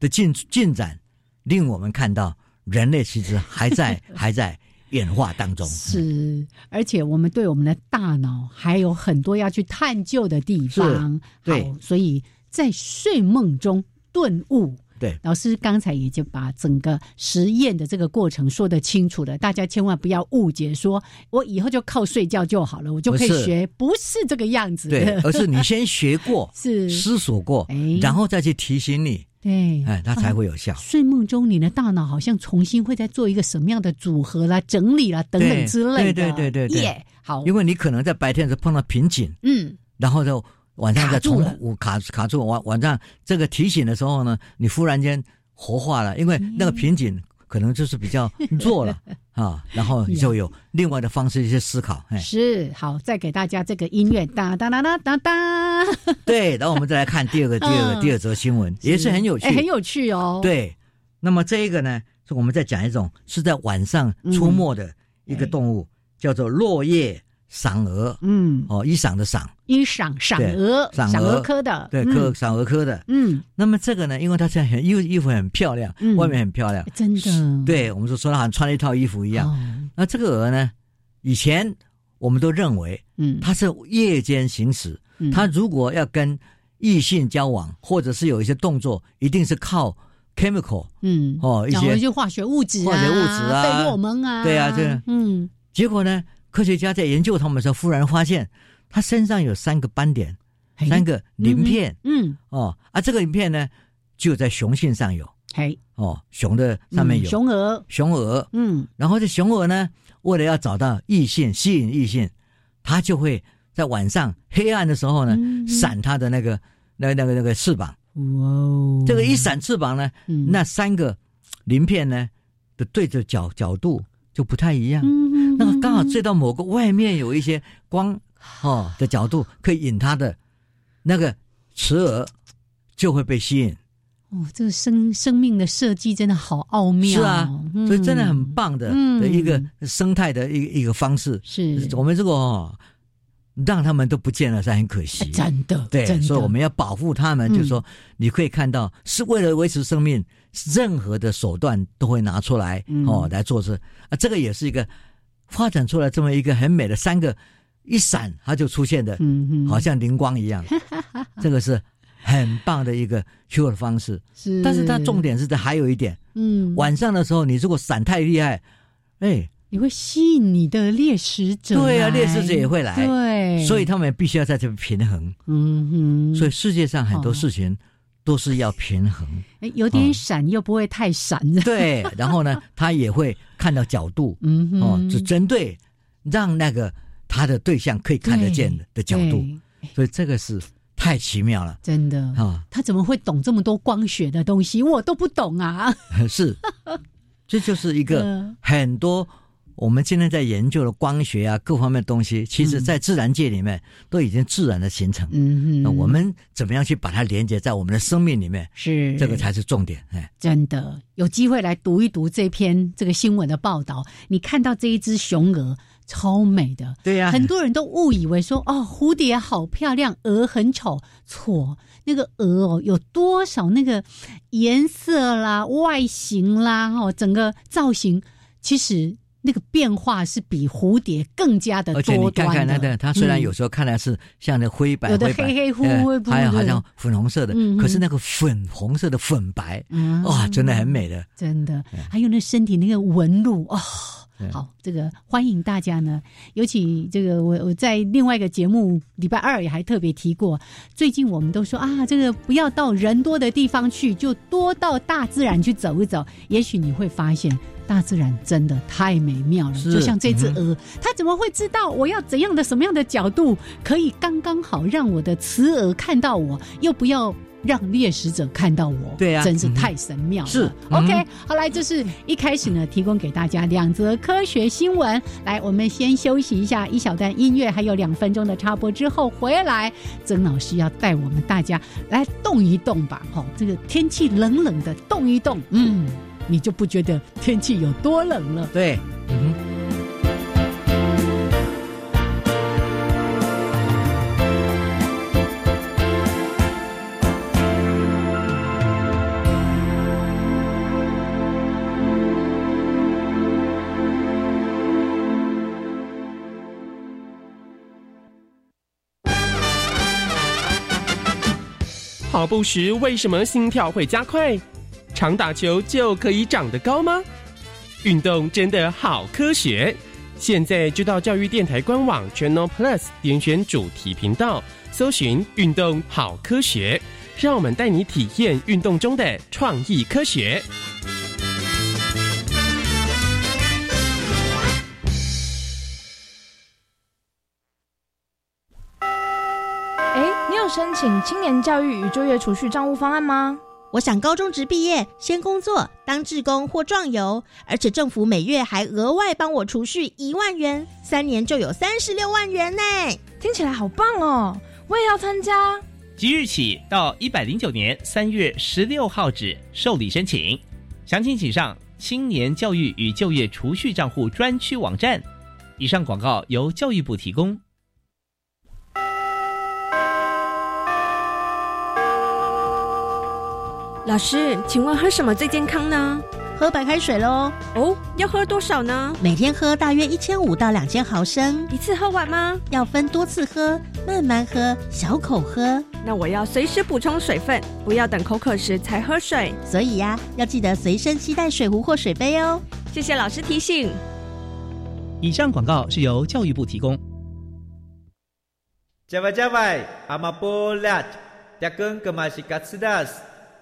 [SPEAKER 2] 的进进展，令我们看到人类其实还在 还在演化当中。
[SPEAKER 1] 是，而且我们对我们的大脑还有很多要去探究的地方。
[SPEAKER 2] 对，
[SPEAKER 1] 好，所以在睡梦中顿悟。
[SPEAKER 2] 对，
[SPEAKER 1] 老师刚才也就把整个实验的这个过程说得清楚了，大家千万不要误解，说我以后就靠睡觉就好了，我就可以学，不是这个样子。
[SPEAKER 2] 对，而是你先学过，
[SPEAKER 1] 是。
[SPEAKER 2] 思索过，然后再去提醒你，
[SPEAKER 1] 对，
[SPEAKER 2] 哎，它才会有效。
[SPEAKER 1] 睡梦中，你的大脑好像重新会在做一个什么样的组合啦、整理啦等等之类
[SPEAKER 2] 的。对对对对
[SPEAKER 1] 对，好，
[SPEAKER 2] 因为你可能在白天是碰到瓶颈，
[SPEAKER 1] 嗯，
[SPEAKER 2] 然后就晚上再重复卡卡住，晚晚上这个提醒的时候呢，你忽然间。活化了，因为那个瓶颈可能就是比较 弱了啊，然后就有另外的方式一些思考。
[SPEAKER 1] 是好，再给大家这个音乐，哒哒哒哒哒哒。
[SPEAKER 2] 对，然后我们再来看第二个、第二个、第二则新闻，也是很有趣，
[SPEAKER 1] 很有趣哦。
[SPEAKER 2] 对，那么这一个呢，是我们在讲一种是在晚上出没的一个动物，叫做落叶。赏蛾，
[SPEAKER 1] 嗯，
[SPEAKER 2] 哦，一赏的赏，
[SPEAKER 1] 一赏赏蛾，赏蛾科的，
[SPEAKER 2] 对，科赏蛾科的，
[SPEAKER 1] 嗯。
[SPEAKER 2] 那么这个呢，因为它现在很衣衣服很漂亮，外面很漂亮，
[SPEAKER 1] 真的。
[SPEAKER 2] 对，我们说说它好像穿了一套衣服一样。那这个蛾呢，以前我们都认为，嗯，它是夜间行驶，它如果要跟异性交往，或者是有一些动作，一定是靠 chemical，
[SPEAKER 1] 嗯，
[SPEAKER 2] 哦，一些
[SPEAKER 1] 化学物质，
[SPEAKER 2] 化学物质啊，
[SPEAKER 1] 费洛蒙啊，
[SPEAKER 2] 对啊，这，
[SPEAKER 1] 嗯。
[SPEAKER 2] 结果呢？科学家在研究它们的时候，忽然发现它身上有三个斑点，三个鳞片。
[SPEAKER 1] 嗯，
[SPEAKER 2] 哦，啊，这个鳞片呢，就在雄性上有。
[SPEAKER 1] 嘿，
[SPEAKER 2] 哦，雄的上面有。
[SPEAKER 1] 雄蛾，
[SPEAKER 2] 雄蛾。
[SPEAKER 1] 嗯，
[SPEAKER 2] 然后这雄蛾呢，为了要找到异性，吸引异性，它就会在晚上黑暗的时候呢，闪它的那个那那个那个翅膀。
[SPEAKER 1] 哇。
[SPEAKER 2] 哦，这个一闪翅膀呢，那三个鳞片呢的对着角角度就不太一样。那个刚好追到某个外面有一些光哦的角度，可以引它的那个雌蛾就会被吸引。
[SPEAKER 1] 哦，这个生生命的设计真的好奥妙，
[SPEAKER 2] 是啊，所以真的很棒的的一个生态的一一个方式。
[SPEAKER 1] 是
[SPEAKER 2] 我们这个哦，让他们都不见了，是很可惜。
[SPEAKER 1] 真的，
[SPEAKER 2] 对，所以我们要保护他们。就是说，你可以看到，是为了维持生命，任何的手段都会拿出来哦来做这啊，这个也是一个。发展出来这么一个很美的三个，一闪它就出现的，好像灵光一样。这个是很棒的一个修的方式。
[SPEAKER 1] 是，
[SPEAKER 2] 但是它重点是在还有一点，嗯，晚上的时候你如果闪太厉害，哎，
[SPEAKER 1] 你会吸引你的猎食者。
[SPEAKER 2] 对啊，猎食者也会来。
[SPEAKER 1] 对，
[SPEAKER 2] 所以他们必须要在这边平衡。
[SPEAKER 1] 嗯哼。
[SPEAKER 2] 所以世界上很多事情。都是要平衡，
[SPEAKER 1] 哎，有点闪又不会太闪。
[SPEAKER 2] 对，然后呢，他也会看到角度，嗯哼，哦，只针对让那个他的对象可以看得见的的角度，所以这个是太奇妙了，
[SPEAKER 1] 真的啊！他怎么会懂这么多光学的东西？我都不懂啊！
[SPEAKER 2] 是，这就是一个 很多。我们今天在研究的光学啊，各方面的东西，其实在自然界里面都已经自然的形成。
[SPEAKER 1] 嗯，
[SPEAKER 2] 那我们怎么样去把它连接在我们的生命里面？
[SPEAKER 1] 是
[SPEAKER 2] 这个才是重点。哎，
[SPEAKER 1] 真的有机会来读一读这篇这个新闻的报道，你看到这一只雄鹅超美的，
[SPEAKER 2] 对呀，
[SPEAKER 1] 很多人都误以为说哦，蝴蝶好漂亮，鹅很丑。错，那个鹅哦，有多少那个颜色啦、外形啦、哦，整个造型，其实。那个变化是比蝴蝶更加的多端
[SPEAKER 2] 的。而且你看看那个，它虽然有时候看来是像那灰白、
[SPEAKER 1] 有的黑黑乎乎，
[SPEAKER 2] 还有好像粉红色的，可是那个粉红色的粉白，哇，真的很美的。
[SPEAKER 1] 真的，还有那身体那个纹路哦。好，这个欢迎大家呢。尤其这个，我我在另外一个节目礼拜二也还特别提过。最近我们都说啊，这个不要到人多的地方去，就多到大自然去走一走。也许你会发现，大自然真的太美妙了。就像这只鹅，它怎么会知道我要怎样的什么样的角度，可以刚刚好让我的雌鹅看到我，又不要。让猎食者看到我，
[SPEAKER 2] 对啊，
[SPEAKER 1] 真是太神妙了。
[SPEAKER 2] 是
[SPEAKER 1] ，OK，好来，这是一开始呢，提供给大家两则科学新闻。来，我们先休息一下，一小段音乐，还有两分钟的插播之后回来，曾老师要带我们大家来动一动吧。哈，这个天气冷冷的，动一动，嗯，你就不觉得天气有多冷了？
[SPEAKER 2] 对，嗯。
[SPEAKER 3] 跑步时为什么心跳会加快？常打球就可以长得高吗？运动真的好科学！现在就到教育电台官网 Channel Plus 点选主题频道，搜寻“运动好科学”，让我们带你体验运动中的创意科学。
[SPEAKER 4] 有申请青年教育与就业储蓄账户方案吗？
[SPEAKER 5] 我想高中职毕业先工作当志工或壮游，而且政府每月还额外帮我储蓄一万元，三年就有三十六万元呢！
[SPEAKER 4] 听起来好棒哦！我也要参加。
[SPEAKER 6] 即日起到一百零九年三月十六号止受理申请，详情请上青年教育与就业储蓄账户专区网站。以上广告由教育部提供。
[SPEAKER 7] 老师，请问喝什么最健康呢？
[SPEAKER 5] 喝白开水喽。
[SPEAKER 7] 哦，要喝多少呢？
[SPEAKER 5] 每天喝大约一千五到两千毫升，
[SPEAKER 7] 一次喝完吗？
[SPEAKER 5] 要分多次喝，慢慢喝，小口喝。
[SPEAKER 7] 那我要随时补充水分，不要等口渴时才喝水。
[SPEAKER 5] 所以呀，要记得随身携带水壶或水杯哦。
[SPEAKER 7] 谢谢老师提醒。
[SPEAKER 6] 以上广告是由教育部提供。
[SPEAKER 8] 加外加外，阿玛波拉，扎根格玛西卡斯达斯。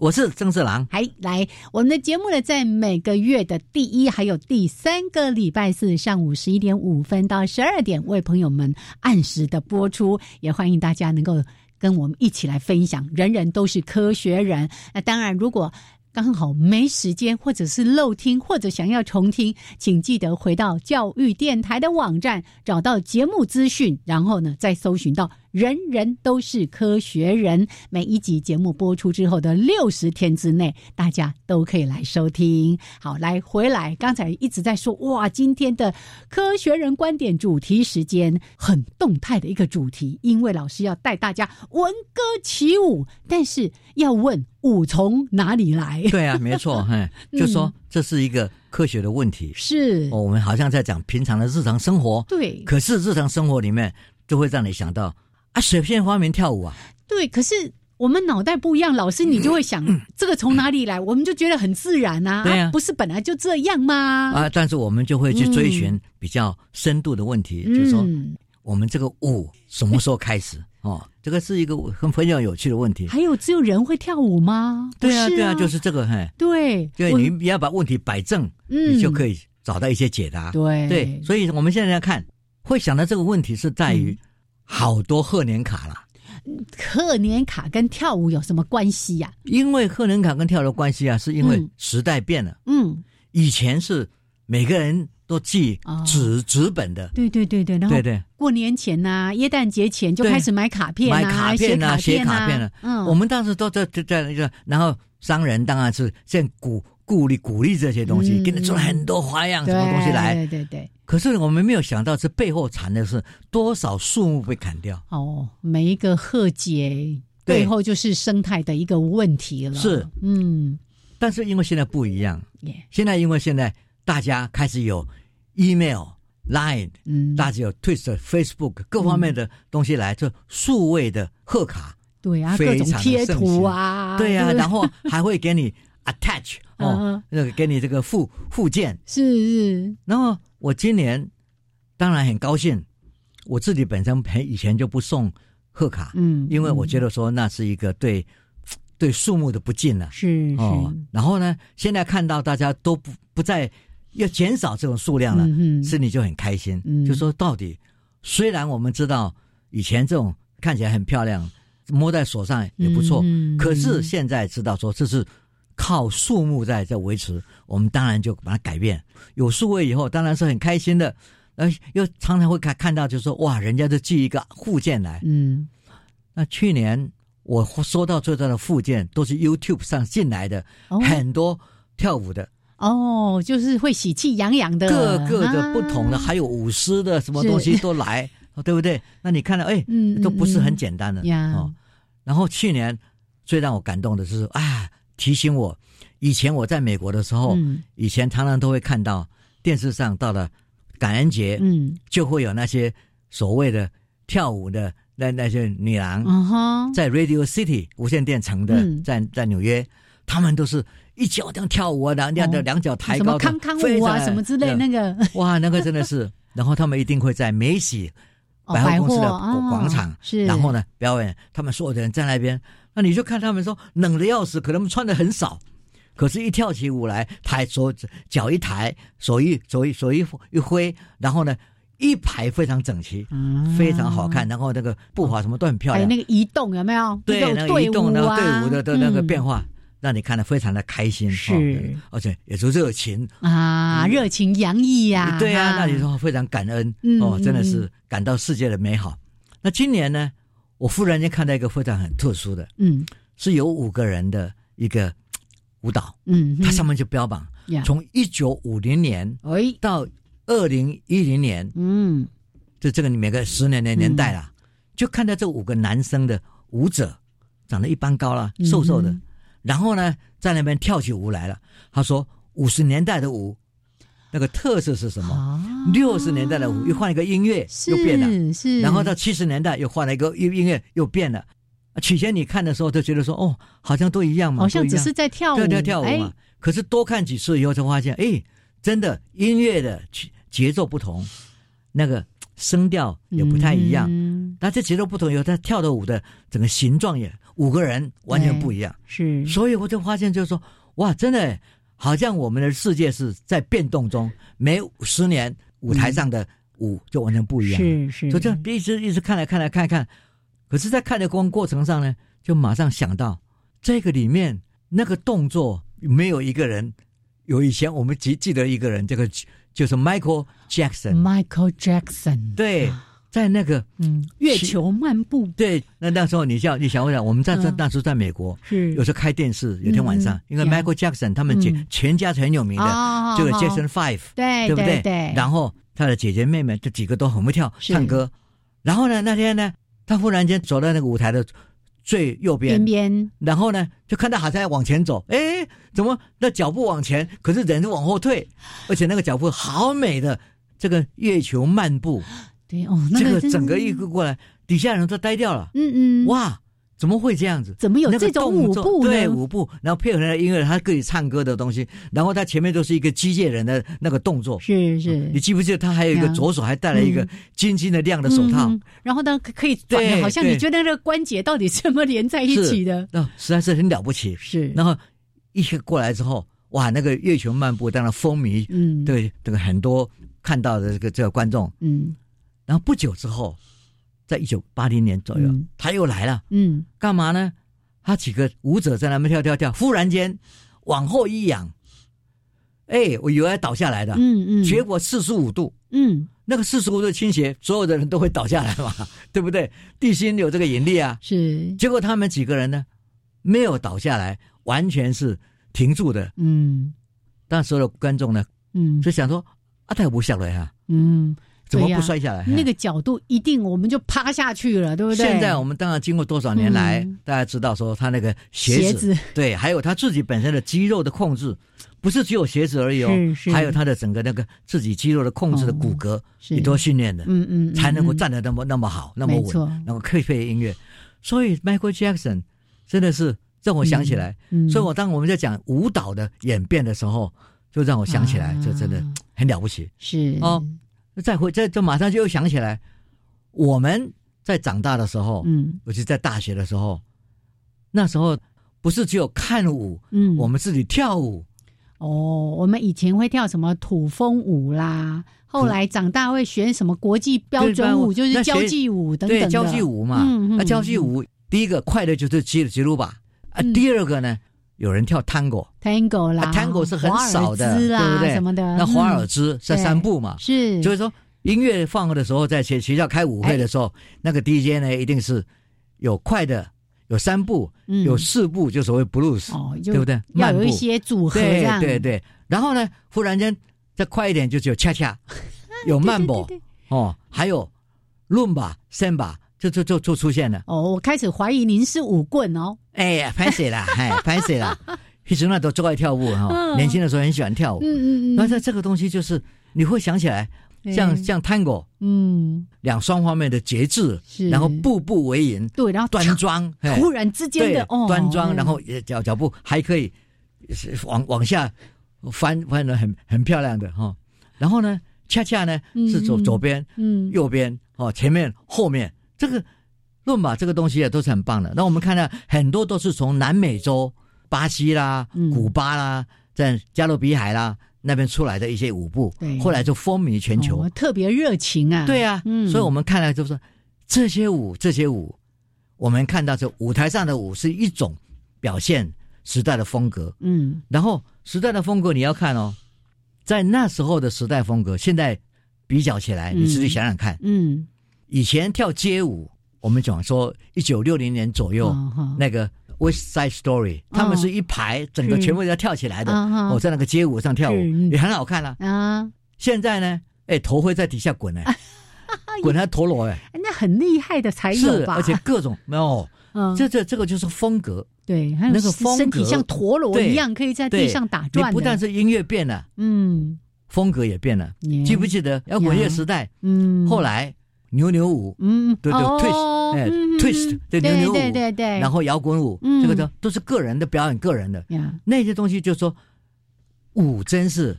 [SPEAKER 2] 我是曾四郎，
[SPEAKER 1] 还来我们的节目呢，在每个月的第一还有第三个礼拜四上午十一点五分到十二点，为朋友们按时的播出，也欢迎大家能够跟我们一起来分享。人人都是科学人，那当然如果。刚好没时间，或者是漏听，或者想要重听，请记得回到教育电台的网站，找到节目资讯，然后呢，再搜寻到“人人都是科学人”。每一集节目播出之后的六十天之内，大家都可以来收听。好，来回来，刚才一直在说哇，今天的科学人观点主题时间很动态的一个主题，因为老师要带大家闻歌起舞，但是要问。舞从哪里来？
[SPEAKER 2] 对啊，没错，嘿，就说这是一个科学的问题。
[SPEAKER 1] 是，
[SPEAKER 2] 我们好像在讲平常的日常生活。
[SPEAKER 1] 对，
[SPEAKER 2] 可是日常生活里面就会让你想到啊，谁先发明跳舞啊？
[SPEAKER 1] 对，可是我们脑袋不一样，老师你就会想这个从哪里来？我们就觉得很自然啊，
[SPEAKER 2] 对啊，
[SPEAKER 1] 不是本来就这样吗？
[SPEAKER 2] 啊，但是我们就会去追寻比较深度的问题，就是说我们这个舞什么时候开始？哦，这个是一个很非常有趣的问题。
[SPEAKER 1] 还有，只有人会跳舞吗？
[SPEAKER 2] 对啊，对啊，就是这个，嘿，
[SPEAKER 1] 对，
[SPEAKER 2] 对，你你要把问题摆正，你就可以找到一些解答。
[SPEAKER 1] 对
[SPEAKER 2] 对，所以我们现在看，会想到这个问题是在于好多贺年卡了。
[SPEAKER 1] 贺年卡跟跳舞有什么关系呀？
[SPEAKER 2] 因为贺年卡跟跳舞的关系啊，是因为时代变了。嗯，以前是每个人。都寄纸纸本的，
[SPEAKER 1] 对对对对，然后
[SPEAKER 2] 对对，
[SPEAKER 1] 过年前呐，耶诞节前就开始买卡片
[SPEAKER 2] 买卡片
[SPEAKER 1] 啊，
[SPEAKER 2] 写卡片了。嗯，我们当时都在在那个，然后商人当然是在鼓鼓励鼓励这些东西，给你做了很多花样，什么东西来？
[SPEAKER 1] 对对对。
[SPEAKER 2] 可是我们没有想到，这背后藏的是多少树木被砍掉。
[SPEAKER 1] 哦，每一个贺节背后就是生态的一个问题了。
[SPEAKER 2] 是，嗯。但是因为现在不一样，现在因为现在大家开始有。email、line，嗯，大家有 Twitter、Facebook 各方面的东西来做数位的贺卡，
[SPEAKER 1] 对啊，各种贴图啊，
[SPEAKER 2] 对啊，然后还会给你 attach 哦，那个给你这个附附件，
[SPEAKER 1] 是是。
[SPEAKER 2] 然后我今年当然很高兴，我自己本身以前就不送贺卡，嗯，因为我觉得说那是一个对 对树木的不敬了，
[SPEAKER 1] 是哦。
[SPEAKER 2] 然后呢，现在看到大家都不不再。要减少这种数量了，嗯心里就很开心。就说到底，虽然我们知道以前这种看起来很漂亮，摸在手上也不错。
[SPEAKER 1] 嗯
[SPEAKER 2] 可是现在知道说这是靠树木在在维持，我们当然就把它改变。有数位以后，当然是很开心的。呃，又常常会看看到，就是说哇，人家就寄一个附件来。
[SPEAKER 1] 嗯
[SPEAKER 2] 那去年我收到最大的附件都是 YouTube 上进来的，
[SPEAKER 1] 哦
[SPEAKER 2] 很多跳舞的，
[SPEAKER 1] 哦，就是会喜气洋洋的，
[SPEAKER 2] 各个的不同的，
[SPEAKER 1] 啊
[SPEAKER 2] 还有舞狮的什么东西都来，哦对不对？那你看到，哎，
[SPEAKER 1] 嗯
[SPEAKER 2] 都不是很
[SPEAKER 1] 嗯
[SPEAKER 2] 简单的
[SPEAKER 1] 呀
[SPEAKER 2] 哦。然后去年最让我感动的是啊，提醒我以前我在美国的时候，
[SPEAKER 1] 嗯。
[SPEAKER 2] 以前常常都会看到电视上到了感恩节，
[SPEAKER 1] 嗯。
[SPEAKER 2] 就会有那些所谓的跳舞的那那些女郎，
[SPEAKER 1] 嗯，
[SPEAKER 2] 在 Radio City 无线电城的，
[SPEAKER 1] 嗯。
[SPEAKER 2] 在在纽约，他们都是一脚这样跳舞啊，两两的
[SPEAKER 1] 哦。
[SPEAKER 2] 两脚抬高的，
[SPEAKER 1] 么康康舞啊，什么之类，那个。
[SPEAKER 2] 哇，那个真的是，然后他们一定会在梅喜
[SPEAKER 1] 哦
[SPEAKER 2] 百货公司的广场然后呢表演，他们所有的人在那边，那你就看他们说冷的要死，可能他们穿的很少，可是，一跳起舞来，抬手脚一抬，手一手一手一一挥，然后呢，一排非常整齐，非常好看，然后那个步伐什么都很漂亮，
[SPEAKER 1] 还有那个移动有没有？
[SPEAKER 2] 对，那
[SPEAKER 1] 个
[SPEAKER 2] 个移动的
[SPEAKER 1] 队伍啊。
[SPEAKER 2] 队伍的的那个
[SPEAKER 1] 嗯
[SPEAKER 2] 变化，让你看得非常的开心，
[SPEAKER 1] 是。
[SPEAKER 2] 哦而且也是热情，
[SPEAKER 1] 啊，热情洋溢呀，
[SPEAKER 2] 对啊，那你说非常感恩
[SPEAKER 1] 嗯
[SPEAKER 2] 哦，真的
[SPEAKER 1] 嗯。
[SPEAKER 2] 是感到世界的美好。那今年呢，我忽然间看到一个非常很特殊的，
[SPEAKER 1] 嗯
[SPEAKER 2] 是有五个人的一个舞蹈，
[SPEAKER 1] 嗯，
[SPEAKER 2] 它上面就标榜从一九五零年
[SPEAKER 1] 哎
[SPEAKER 2] 到二零一零年，
[SPEAKER 1] 嗯
[SPEAKER 2] 就这个每个十年的年代啦，就看到这五个男生的舞者长得一般高了，瘦瘦的，
[SPEAKER 1] 嗯
[SPEAKER 2] 然后呢在那边跳起舞来了。他说五十年代的舞那个特色是什么？
[SPEAKER 1] 啊
[SPEAKER 2] 六十年代的舞又换一个音乐又变了，
[SPEAKER 1] 是，
[SPEAKER 2] 然后到七十年代又换了一个音音乐又变了。啊起前你看的时候就觉得说哦，好像都一样嘛，
[SPEAKER 1] 好像只是在跳舞，
[SPEAKER 2] 对对跳舞嘛
[SPEAKER 1] 哎。
[SPEAKER 2] 可是多看几次以后，才发现，哎，真的音乐的节节奏不同，那个声调也不太一样。
[SPEAKER 1] 嗯
[SPEAKER 2] 那这节奏不同以后，他跳的舞的整个形状也五个人完全不一样。
[SPEAKER 1] 是
[SPEAKER 2] 所以我就发现，就是说，哇，真的好像我们的世界是在变动中，每十年舞台上的舞就完全不一样。
[SPEAKER 1] 是是，
[SPEAKER 2] 就这样一直一直看来看来看来看，可是，在看的过过程上呢，就马上想到这个里面那个动作没有一个人，有以前我们记记得一个人，这个就是 Michael
[SPEAKER 1] Jackson，Michael Jackson
[SPEAKER 2] 对，在那个
[SPEAKER 1] 嗯月球漫步。
[SPEAKER 2] 对，那那时候你想你想问想，我们在在
[SPEAKER 1] 嗯
[SPEAKER 2] 那时候在美国，
[SPEAKER 1] 是。
[SPEAKER 2] 有时候开电视，有天晚上
[SPEAKER 1] 嗯，
[SPEAKER 2] 因为 Michael Jackson 他们全
[SPEAKER 1] 嗯
[SPEAKER 2] 全家是很有名的，
[SPEAKER 1] 啊
[SPEAKER 2] 这个
[SPEAKER 1] 好
[SPEAKER 2] Jackson Five，
[SPEAKER 1] 对
[SPEAKER 2] 对不对？
[SPEAKER 1] 对，
[SPEAKER 2] 然后他的姐姐妹妹这几个都很会跳唱歌，然后呢那天呢，他忽然间走到那个舞台的最右边
[SPEAKER 1] 边，边。
[SPEAKER 2] 然后呢就看到好像在往前走，哎，怎么那脚步往前，可是人是往后退，而且那个脚步好美的这个月球漫步，
[SPEAKER 1] 对哦，那
[SPEAKER 2] 这个整个一个过来，底下人都呆掉了，
[SPEAKER 1] 嗯嗯，
[SPEAKER 2] 哇，怎么会这样子？
[SPEAKER 1] 怎么有这种舞步呢？
[SPEAKER 2] 对舞步，然后配合那音乐，他可以唱歌的东西，然后他前面都是一个机械人的那个动作。
[SPEAKER 1] 是是
[SPEAKER 2] 你，记不记得他还有一个左手还戴了一个
[SPEAKER 1] 嗯
[SPEAKER 2] 金金的亮的手套？
[SPEAKER 1] 嗯然后呢可可以
[SPEAKER 2] 对
[SPEAKER 1] 好像你觉得那个关节到底怎么连在一起的？
[SPEAKER 2] 那、实在是很了不起。
[SPEAKER 1] 是，
[SPEAKER 2] 然后一个过来之后，哇，那个月球漫步当然风靡，
[SPEAKER 1] 嗯，，
[SPEAKER 2] 对这个很多看到的这个这个观众。
[SPEAKER 1] 嗯
[SPEAKER 2] 然后不久之后，在一九八零年左右，
[SPEAKER 1] 嗯。
[SPEAKER 2] 他又来了，
[SPEAKER 1] 嗯，
[SPEAKER 2] 干嘛呢？他几个舞者在那边跳跳跳，忽然间往后一仰，哎，我以为要倒下来的，
[SPEAKER 1] 嗯嗯，
[SPEAKER 2] 结果四十五度，
[SPEAKER 1] 嗯。
[SPEAKER 2] 那个四十五度倾斜，所有的人都会倒下来嘛，对不对？地心有这个引力啊。
[SPEAKER 1] 是，
[SPEAKER 2] 结果他们几个人呢，没有倒下来，完全是停住的。
[SPEAKER 1] 嗯。
[SPEAKER 2] 但所有的观众呢，
[SPEAKER 1] 嗯。
[SPEAKER 2] 就想说：啊，他也不下来啊，
[SPEAKER 1] 嗯，
[SPEAKER 2] 怎么不摔下来？
[SPEAKER 1] 那个角度一定我们就趴下去了，对不对？
[SPEAKER 2] 现在我们当然经过多少年来，
[SPEAKER 1] 嗯。
[SPEAKER 2] 大家知道说他那个鞋
[SPEAKER 1] 鞋
[SPEAKER 2] 子，
[SPEAKER 1] 子
[SPEAKER 2] 对，还有他自己本身的肌肉的控制，不是只有鞋子而已哦，
[SPEAKER 1] 是是。
[SPEAKER 2] 还有他的整个那个自己肌肉的控制的
[SPEAKER 1] 哦
[SPEAKER 2] 骨骼，
[SPEAKER 1] 是。
[SPEAKER 2] 也都训练的，
[SPEAKER 1] 嗯嗯，嗯
[SPEAKER 2] 才能够
[SPEAKER 1] 嗯
[SPEAKER 2] 站得那么那么好，那么稳
[SPEAKER 1] 没错，
[SPEAKER 2] 然后可以配音乐。所以 Michael Jackson 真的是让我想起来，
[SPEAKER 1] 嗯。
[SPEAKER 2] 所以我当我们在讲舞蹈的演变的时候，就让我想起来，
[SPEAKER 1] 啊。
[SPEAKER 2] 这真的很了不起。
[SPEAKER 1] 是。
[SPEAKER 2] 哦再回这就马上就又想起来，我们在长大的时候，
[SPEAKER 1] 嗯。
[SPEAKER 2] 尤其在大学的时候，那时候不是只有看舞，
[SPEAKER 1] 嗯，
[SPEAKER 2] 我们自己跳舞，
[SPEAKER 1] 哦，我们以前会跳什么土风舞啦，后来长大会学什么国际标准舞，就是交际舞等等
[SPEAKER 2] 对，交际舞嘛。
[SPEAKER 1] 嗯嗯。
[SPEAKER 2] 那交际舞第一个快的就是吉吉鲁巴啊，
[SPEAKER 1] 嗯。
[SPEAKER 2] 第二个呢，有人跳
[SPEAKER 1] tango，tango 啦、
[SPEAKER 2] 啊，tango 是很少的对不对？
[SPEAKER 1] 什么的。
[SPEAKER 2] 那华尔
[SPEAKER 1] 嗯
[SPEAKER 2] 兹在三步嘛，
[SPEAKER 1] 是，
[SPEAKER 2] 就是说音乐放的时候，在学学校开舞会的时候，那个 DJ 呢一定是有快的，有三步，
[SPEAKER 1] 嗯。
[SPEAKER 2] 有四步，就所谓 blues，
[SPEAKER 1] 哦，
[SPEAKER 2] 对不对？
[SPEAKER 1] 要有一些组合
[SPEAKER 2] 对，对对，然后呢，忽然间再快一点，就只有恰恰，有慢步哦，还有伦巴、森巴，就就就就出现了。
[SPEAKER 1] 哦，我开始怀疑您是舞棍哦。
[SPEAKER 2] 哎呀，拍谁啦？哎，拍谁啦？其实那都最爱跳舞哈，
[SPEAKER 1] 嗯。
[SPEAKER 2] 年轻的时候很喜欢跳舞。
[SPEAKER 1] 嗯嗯嗯，
[SPEAKER 2] 那在这个东西就是你会想起来，像
[SPEAKER 1] 对
[SPEAKER 2] 像 tango
[SPEAKER 1] 嗯。
[SPEAKER 2] 两双方面的节制，
[SPEAKER 1] 是，
[SPEAKER 2] 然后步步为营，
[SPEAKER 1] 对，然后
[SPEAKER 2] 端庄，哎。
[SPEAKER 1] 突然之间
[SPEAKER 2] 对
[SPEAKER 1] 的哦，
[SPEAKER 2] 端庄，
[SPEAKER 1] 嗯
[SPEAKER 2] 然后也脚脚步还可以是往往下翻翻的很很漂亮的哈。然后呢，恰恰呢
[SPEAKER 1] 嗯。
[SPEAKER 2] 是左
[SPEAKER 1] 嗯
[SPEAKER 2] 左边、
[SPEAKER 1] 嗯。
[SPEAKER 2] 右边哦，前面后面这个论吧这个东西也都是很棒的。那我们看到很多都是从南美洲、巴西啦、
[SPEAKER 1] 嗯。
[SPEAKER 2] 古巴啦，在加勒比海啦那边出来的一些舞步
[SPEAKER 1] 对，
[SPEAKER 2] 后来就风靡全球。
[SPEAKER 1] 哦特别热情啊，
[SPEAKER 2] 对啊，
[SPEAKER 1] 嗯。
[SPEAKER 2] 所以我们看来就是这些舞，这些舞，我们看到这舞台上的舞是一种表现时代的风格，
[SPEAKER 1] 嗯。
[SPEAKER 2] 然后时代的风格你要看哦，在那时候的时代风格，现在比较起来，
[SPEAKER 1] 嗯。
[SPEAKER 2] 你自己想想看，
[SPEAKER 1] 嗯，
[SPEAKER 2] 以前跳街舞，我们讲说一九六零年左右、
[SPEAKER 1] 哦
[SPEAKER 2] 那个 West Side Story，他们是一排整个全部要跳起来的，我在那个街舞上跳舞也很好看啊。
[SPEAKER 1] 啊，
[SPEAKER 2] 现在呢，哎，头会在底下滚哎、滚他陀螺哎。
[SPEAKER 1] 那很厉害的才有
[SPEAKER 2] 是，
[SPEAKER 1] 吧？
[SPEAKER 2] 而且各种没有，
[SPEAKER 1] 嗯，
[SPEAKER 2] 这这这个就是风格。
[SPEAKER 1] 对，
[SPEAKER 2] 那个风格
[SPEAKER 1] 身体像陀螺一样，可以在地上打转的。
[SPEAKER 2] 不但是音乐变了，
[SPEAKER 1] 嗯，
[SPEAKER 2] 风格也变了。
[SPEAKER 1] 耶
[SPEAKER 2] 记不记得摇滚乐时代？
[SPEAKER 1] 嗯，
[SPEAKER 2] 后来牛牛舞，
[SPEAKER 1] 嗯，
[SPEAKER 2] 对对
[SPEAKER 1] 哦
[SPEAKER 2] twist，哎 twist，
[SPEAKER 1] 嗯
[SPEAKER 2] 对牛牛舞
[SPEAKER 1] 对对对，
[SPEAKER 2] 然后摇滚舞，
[SPEAKER 1] 嗯。
[SPEAKER 2] 这个都都是个人的表演，个人的。
[SPEAKER 1] 呀，
[SPEAKER 2] 那些东西，就是说舞真是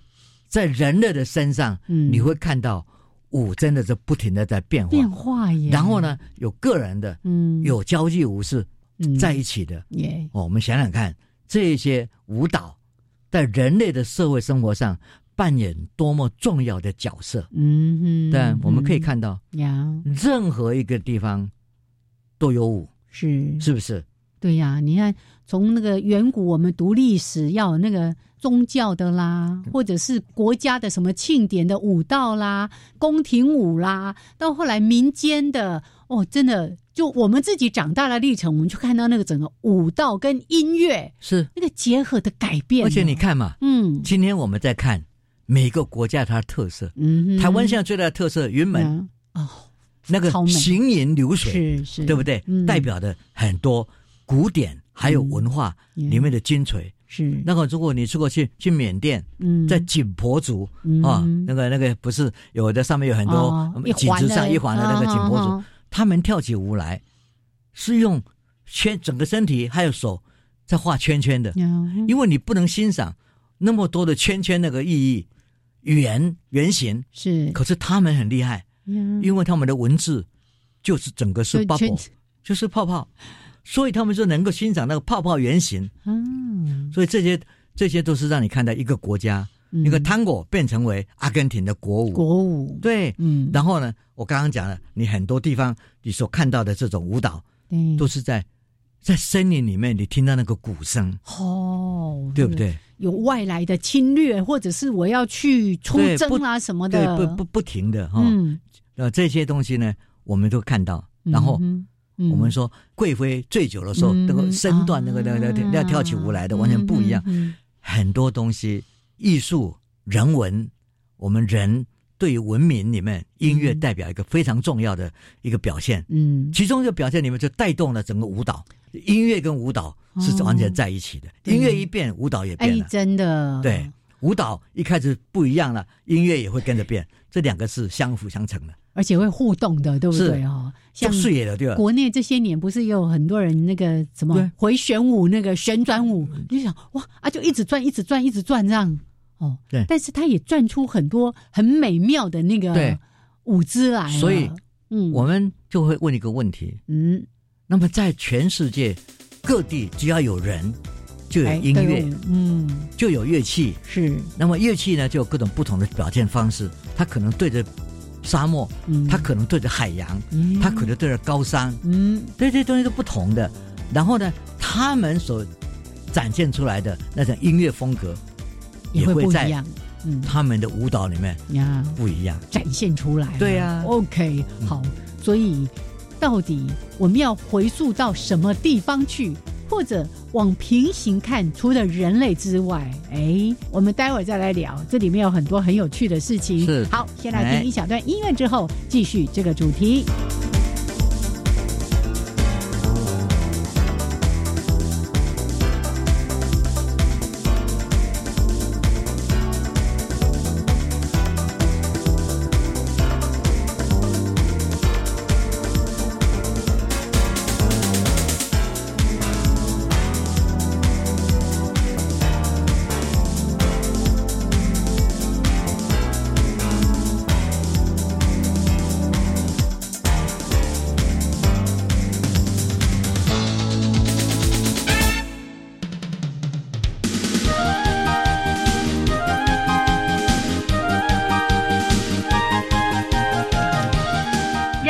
[SPEAKER 2] 在人类的身上，
[SPEAKER 1] 嗯。
[SPEAKER 2] 你会看到舞真的是不停的在变化。
[SPEAKER 1] 变化耶。
[SPEAKER 2] 然后呢，有个人的，
[SPEAKER 1] 嗯，
[SPEAKER 2] 有交际舞是
[SPEAKER 1] 嗯。
[SPEAKER 2] 在一起的。
[SPEAKER 1] 耶，
[SPEAKER 2] 哦，我们想想看，这些舞蹈在人类的社会生活上扮演多么重要的角色。
[SPEAKER 1] 嗯哼，
[SPEAKER 2] 但我们可以
[SPEAKER 1] 嗯
[SPEAKER 2] 看到，
[SPEAKER 1] 呀，
[SPEAKER 2] 任何一个地方都有舞，
[SPEAKER 1] 是
[SPEAKER 2] 是不是？
[SPEAKER 1] 对呀，你看从那个远古我们读历史要有那个宗教的啦，或者是国家的什么庆典的舞蹈啦、宫廷舞啦，到后来民间的哦，真的就我们自己长大的历程，我们就看到那个整个舞蹈跟音乐
[SPEAKER 2] 是，
[SPEAKER 1] 那个结合的改变哦。
[SPEAKER 2] 而且你看嘛，
[SPEAKER 1] 嗯
[SPEAKER 2] 今天我们在看每个国家它的特色。台湾现在最大的特色，云门
[SPEAKER 1] 嗯。哦
[SPEAKER 2] 那个行云流水，
[SPEAKER 1] 是是，
[SPEAKER 2] 对不对？
[SPEAKER 1] 嗯。
[SPEAKER 2] 代表的很多古典还有文化
[SPEAKER 1] 嗯。
[SPEAKER 2] 里面的精髓。
[SPEAKER 1] 是。
[SPEAKER 2] 那个，如果你出国去去缅甸，
[SPEAKER 1] 嗯。
[SPEAKER 2] 在景颇族
[SPEAKER 1] 嗯。
[SPEAKER 2] 啊，那个那个不是有的上面有很多
[SPEAKER 1] 哦一环的。
[SPEAKER 2] 子上一环的那个景颇族他们跳起舞来是用圈整个身体还有手在画圈圈的，因为你不能欣赏那么多的圈圈那个意义圆圆形，
[SPEAKER 1] 是。
[SPEAKER 2] 可是他们很厉害，
[SPEAKER 1] 因
[SPEAKER 2] 因为他们的文字就是整个是 bubble，就是泡泡，所以他们就能够欣赏那个泡泡圆形。
[SPEAKER 1] 嗯，
[SPEAKER 2] 所以这些这些都是让你看到一个国家，
[SPEAKER 1] 嗯。
[SPEAKER 2] 一个 tango 变成为阿根廷的国舞。
[SPEAKER 1] 国舞，
[SPEAKER 2] 对，
[SPEAKER 1] 嗯，
[SPEAKER 2] 然后呢，我刚刚讲了，你很多地方你所看到的这种舞蹈，
[SPEAKER 1] 对。
[SPEAKER 2] 都是在在森林里面，你听到那个鼓声，
[SPEAKER 1] 哦，
[SPEAKER 2] 对不？对？
[SPEAKER 1] 有外来的侵略，或者是我要去出征啊什么
[SPEAKER 2] 对，
[SPEAKER 1] 的，
[SPEAKER 2] 不不不停的哈。
[SPEAKER 1] 嗯，
[SPEAKER 2] 呃，这些东西呢，我们都看到。然后我们说贵妃醉酒的时候，
[SPEAKER 1] 嗯
[SPEAKER 2] 那个身段，那个那个那个
[SPEAKER 1] 啊
[SPEAKER 2] 要跳起舞来的，完全不一样。
[SPEAKER 1] 嗯
[SPEAKER 2] 很多东西，艺术、人文，我们人对于文明里面，音乐代表一个非常重要的一个表现。
[SPEAKER 1] 嗯，
[SPEAKER 2] 其中一个表现里面就带动了整个舞蹈，音乐跟舞蹈是完全在一起的。
[SPEAKER 1] 对
[SPEAKER 2] 音乐一变，舞蹈也变
[SPEAKER 1] 哎，
[SPEAKER 2] 了。
[SPEAKER 1] 真的，
[SPEAKER 2] 对，舞蹈一开始不一样了，音乐也会跟着变，这两个是相辅相成的，
[SPEAKER 1] 而且会互动的，对不对？像
[SPEAKER 2] 碎了，对吧？
[SPEAKER 1] 国内这些年不是也有很多人那个什么回旋舞、那个旋转舞，你就想哇啊，就一直转、一直转、一直转这样哦。
[SPEAKER 2] 对。
[SPEAKER 1] 但是他也转出很多很美妙的那个舞姿来。
[SPEAKER 2] 所以
[SPEAKER 1] 嗯，
[SPEAKER 2] 我们就会问一个问题：
[SPEAKER 1] 嗯。
[SPEAKER 2] 那么在全世界各地，只要有人，就有
[SPEAKER 1] 哎
[SPEAKER 2] 音乐，
[SPEAKER 1] 嗯，
[SPEAKER 2] 就有乐器。
[SPEAKER 1] 是，
[SPEAKER 2] 那么乐器呢，就有各种不同的表现方式。它可能对着沙漠，
[SPEAKER 1] 嗯，
[SPEAKER 2] 它可能对着海洋，
[SPEAKER 1] 嗯，
[SPEAKER 2] 它可能对着高山，
[SPEAKER 1] 嗯，
[SPEAKER 2] 对这些东西都不同的。然后呢，他们所展现出来的那种音乐风格，
[SPEAKER 1] 也会不一样，嗯
[SPEAKER 2] 他们的舞蹈里面
[SPEAKER 1] 呀，
[SPEAKER 2] 不一样。
[SPEAKER 1] 展现出来。
[SPEAKER 2] 对呀
[SPEAKER 1] OK，
[SPEAKER 2] 嗯
[SPEAKER 1] 好，所以到底我们要回溯到什么地方去，或者往平行看，除了人类之外，哎，我们待会儿再来聊，这里面有很多很有趣的事情。
[SPEAKER 2] 是
[SPEAKER 1] 好，先来
[SPEAKER 2] 哎
[SPEAKER 1] 听一小段音乐之后，继续这个主题。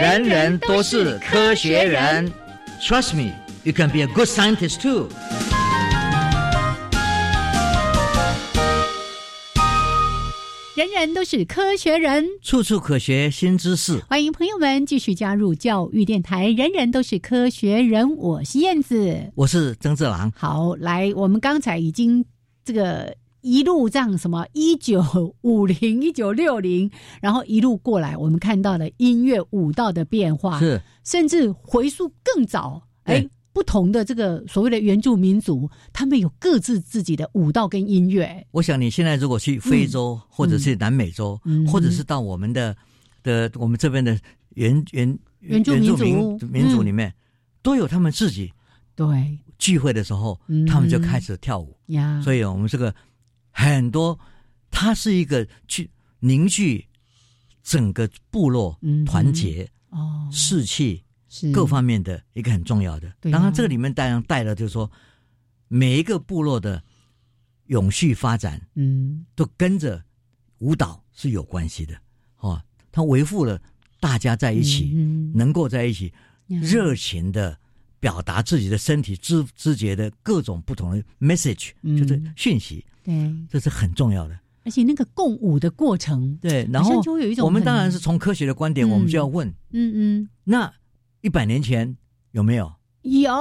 [SPEAKER 2] 人人都是科学人。Trust me, you can be a good scientist too.
[SPEAKER 1] 人人都是科学人，
[SPEAKER 2] 处处可学新知识。
[SPEAKER 1] 欢迎朋友们继续加入教育电台。人人都是科学人，我是燕子。
[SPEAKER 2] 我是曾志郎。
[SPEAKER 1] 好，来，我们刚才已经这个一路这样什么一九五零、一九六零，然后一路过来，我们看到了音乐舞蹈的变化，
[SPEAKER 2] 是。
[SPEAKER 1] 甚至回溯更早，哎
[SPEAKER 2] 对，
[SPEAKER 1] 不同的这个所谓的原住民族，他们有各自自己的舞蹈跟音乐，
[SPEAKER 2] 我想你现在如果去非洲，或者是南美洲，
[SPEAKER 1] 嗯。
[SPEAKER 2] 或者是到我们的的我们这边的原原
[SPEAKER 1] 原住民族
[SPEAKER 2] 民民族
[SPEAKER 1] 嗯
[SPEAKER 2] 里面，都有他们自己
[SPEAKER 1] 对。
[SPEAKER 2] 聚会的时候，
[SPEAKER 1] 嗯。
[SPEAKER 2] 他们就开始跳舞。
[SPEAKER 1] 呀，
[SPEAKER 2] 所以我们这个很多，它是一个去凝聚整个部落
[SPEAKER 1] 嗯
[SPEAKER 2] 团结、
[SPEAKER 1] 哦。
[SPEAKER 2] 士气
[SPEAKER 1] 是。
[SPEAKER 2] 各方面的一个很重要的。然，这个里面当然带了就是说，每一个部落的永续发展
[SPEAKER 1] 嗯。
[SPEAKER 2] 都跟着舞蹈是有关系的。哦。它维护了大家在一起，
[SPEAKER 1] 嗯
[SPEAKER 2] 能够在一起热情的表达自己的身体知知觉的各种不同的 message，、
[SPEAKER 1] 嗯。
[SPEAKER 2] 就是讯息，
[SPEAKER 1] 对，
[SPEAKER 2] 这是很重要的。
[SPEAKER 1] 而且那个共舞的过程，
[SPEAKER 2] 对，然后
[SPEAKER 1] 就会有一种
[SPEAKER 2] 我们当然是从科学的观点，
[SPEAKER 1] 嗯。
[SPEAKER 2] 我们就要问：
[SPEAKER 1] 嗯嗯。
[SPEAKER 2] 那一百年前有没有？
[SPEAKER 1] 有。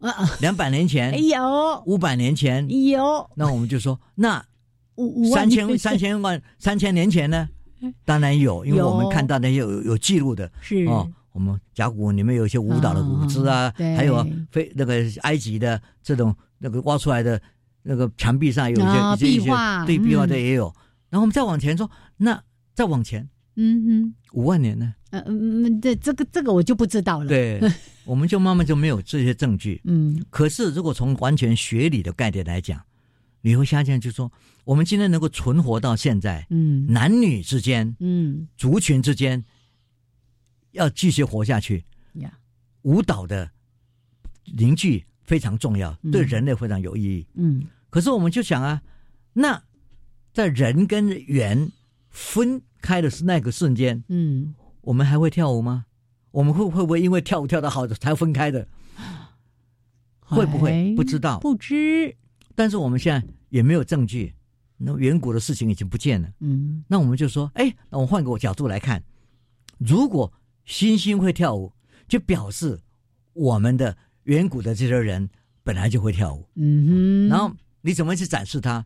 [SPEAKER 1] 啊啊
[SPEAKER 2] 两百年前、
[SPEAKER 1] 有。
[SPEAKER 2] 五百年前？
[SPEAKER 1] 有。
[SPEAKER 2] 那我们就说，那
[SPEAKER 1] 五五万
[SPEAKER 2] 三千三千万三千年前呢？当然有，因为我们看到那些有有记录的。
[SPEAKER 1] 是。
[SPEAKER 2] 哦。我们甲骨文里面有一些舞蹈的舞姿啊，
[SPEAKER 1] 对。
[SPEAKER 2] 还有非那个埃及的这种那个挖出来的那个墙壁上有一些、
[SPEAKER 1] 啊
[SPEAKER 2] 一些一些
[SPEAKER 1] 壁画
[SPEAKER 2] 对壁画
[SPEAKER 1] 嗯。
[SPEAKER 2] 的也有。然后我们再往前说，那再往前
[SPEAKER 1] 嗯哼。
[SPEAKER 2] 五万年呢？
[SPEAKER 1] 呃嗯这这个这个我就不知道了，
[SPEAKER 2] 对，我们就慢慢就没有这些证据。
[SPEAKER 1] 嗯。
[SPEAKER 2] 可是，如果从完全学理的概念来讲，你会发现，就说，我们今天能够存活到现在，
[SPEAKER 1] 嗯。
[SPEAKER 2] 男女之间、
[SPEAKER 1] 嗯。
[SPEAKER 2] 族群之间，要继续活下去，
[SPEAKER 1] 呀。
[SPEAKER 2] 舞蹈的凝聚非常重要，
[SPEAKER 1] 嗯。
[SPEAKER 2] 对人类非常有意义。
[SPEAKER 1] 嗯
[SPEAKER 2] 可是，我们就想啊，那在人跟猿分开的是那个瞬间，
[SPEAKER 1] 嗯
[SPEAKER 2] 我们还会跳舞吗？我们会会不会因为跳舞跳得好才分开的？会不会
[SPEAKER 1] 哎
[SPEAKER 2] 不知道
[SPEAKER 1] 不知
[SPEAKER 2] 但是我们现在也没有证据，那远古的事情已经不见了。
[SPEAKER 1] 嗯
[SPEAKER 2] 那我们就说，哎，那我换个角度来看，如果星星会跳舞，就表示我们的远古的这些人本来就会跳舞。
[SPEAKER 1] 嗯哼，
[SPEAKER 2] 然后你怎么去展示它？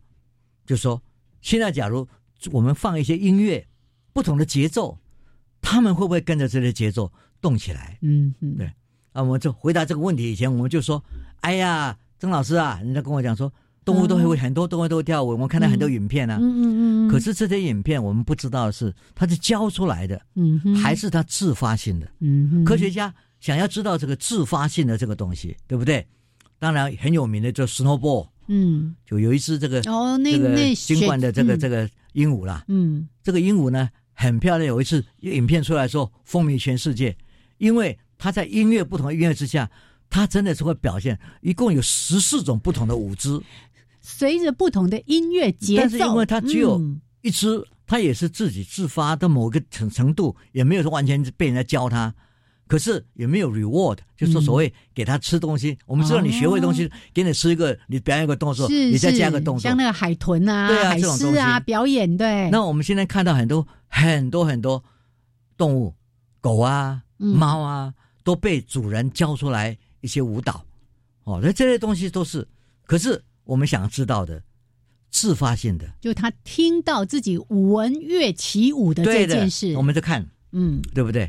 [SPEAKER 2] 就说现在假如我们放一些音乐，不同的节奏，他们会不会跟着这些节奏动起来？
[SPEAKER 1] 嗯嗯
[SPEAKER 2] 对啊，我们就回答这个问题以前，我们就说，哎呀，曾老师啊，人家跟我讲说，动物都会、很多动物都会跳舞，我们看到很多影片啊。
[SPEAKER 1] 嗯嗯嗯，
[SPEAKER 2] 可是这些影片我们不知道的是它是教出来的，
[SPEAKER 1] 嗯
[SPEAKER 2] 还是它自发性的？
[SPEAKER 1] 嗯哼
[SPEAKER 2] 科学家想要知道这个自发性的这个东西，对不对？当然很有名的就 snowball，
[SPEAKER 1] 嗯。
[SPEAKER 2] 就有一只这个、
[SPEAKER 1] 哦那
[SPEAKER 2] 个
[SPEAKER 1] 那
[SPEAKER 2] 金冠的这个、
[SPEAKER 1] 嗯。
[SPEAKER 2] 这个鹦鹉啦，
[SPEAKER 1] 嗯。
[SPEAKER 2] 这个鹦鹉呢很漂亮，有一次影片出来之后风靡全世界，因为它在音乐不同的音乐之下，它真的是会表现，一共有十四种不同的舞姿，
[SPEAKER 1] 随着不同的音乐节奏，
[SPEAKER 2] 但是因为它只有
[SPEAKER 1] 嗯。
[SPEAKER 2] 一只，它也是自己自发的某个程程度，也没有说完全被人家教它。可是也没有 reward，就是说所谓给他吃东西。我们知道你学会东西，给你吃一个，你表演一个动作，你再加
[SPEAKER 1] 是
[SPEAKER 2] 个动作
[SPEAKER 1] 像。那个海豚啊、
[SPEAKER 2] 对啊
[SPEAKER 1] 海
[SPEAKER 2] 这种
[SPEAKER 1] 啊表演，对，
[SPEAKER 2] 那我们现在看到很多很多很多动物，狗啊、
[SPEAKER 1] 嗯
[SPEAKER 2] 猫啊，都被主人教出来一些舞蹈。哦，那这些东西都是，可是我们想知道的，自发性的，
[SPEAKER 1] 就他听到自己闻乐起舞的这件事，
[SPEAKER 2] 我们就看，
[SPEAKER 1] 嗯
[SPEAKER 2] 对不对？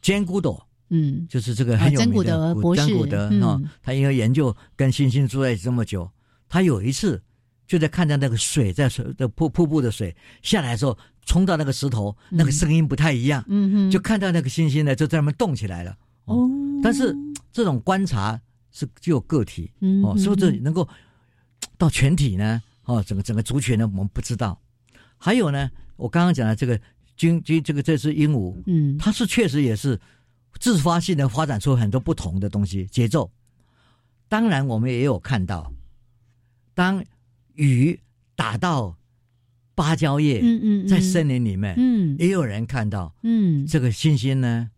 [SPEAKER 2] 坚固朵
[SPEAKER 1] 嗯
[SPEAKER 2] 就是这个很有名的
[SPEAKER 1] 博士
[SPEAKER 2] 珍古德
[SPEAKER 1] 嗯
[SPEAKER 2] 哦，他因为研究跟猩猩住在一起这么久，他有一次就在看到那个水在水的瀑瀑布的水下来的时候，冲到那个石头，那个声音不太一样，
[SPEAKER 1] 嗯哼，
[SPEAKER 2] 就看到那个猩猩呢就在那边动起来了。
[SPEAKER 1] 哦，
[SPEAKER 2] 但是这种观察是具有个体哦，
[SPEAKER 1] 嗯嗯
[SPEAKER 2] 是不是能够到全体呢？哦，整个整个族群呢，我们不知道。还有呢，我刚刚讲的这个军军这个这只鹦鹉，
[SPEAKER 1] 嗯
[SPEAKER 2] 它是确实也是自发性的发展出很多不同的东西节奏。当然，我们也有看到，当雨打到芭蕉叶，
[SPEAKER 1] 嗯嗯，
[SPEAKER 2] 在森林里面，
[SPEAKER 1] 嗯
[SPEAKER 2] 也有人看到
[SPEAKER 1] 嗯
[SPEAKER 2] 这个猩猩呢，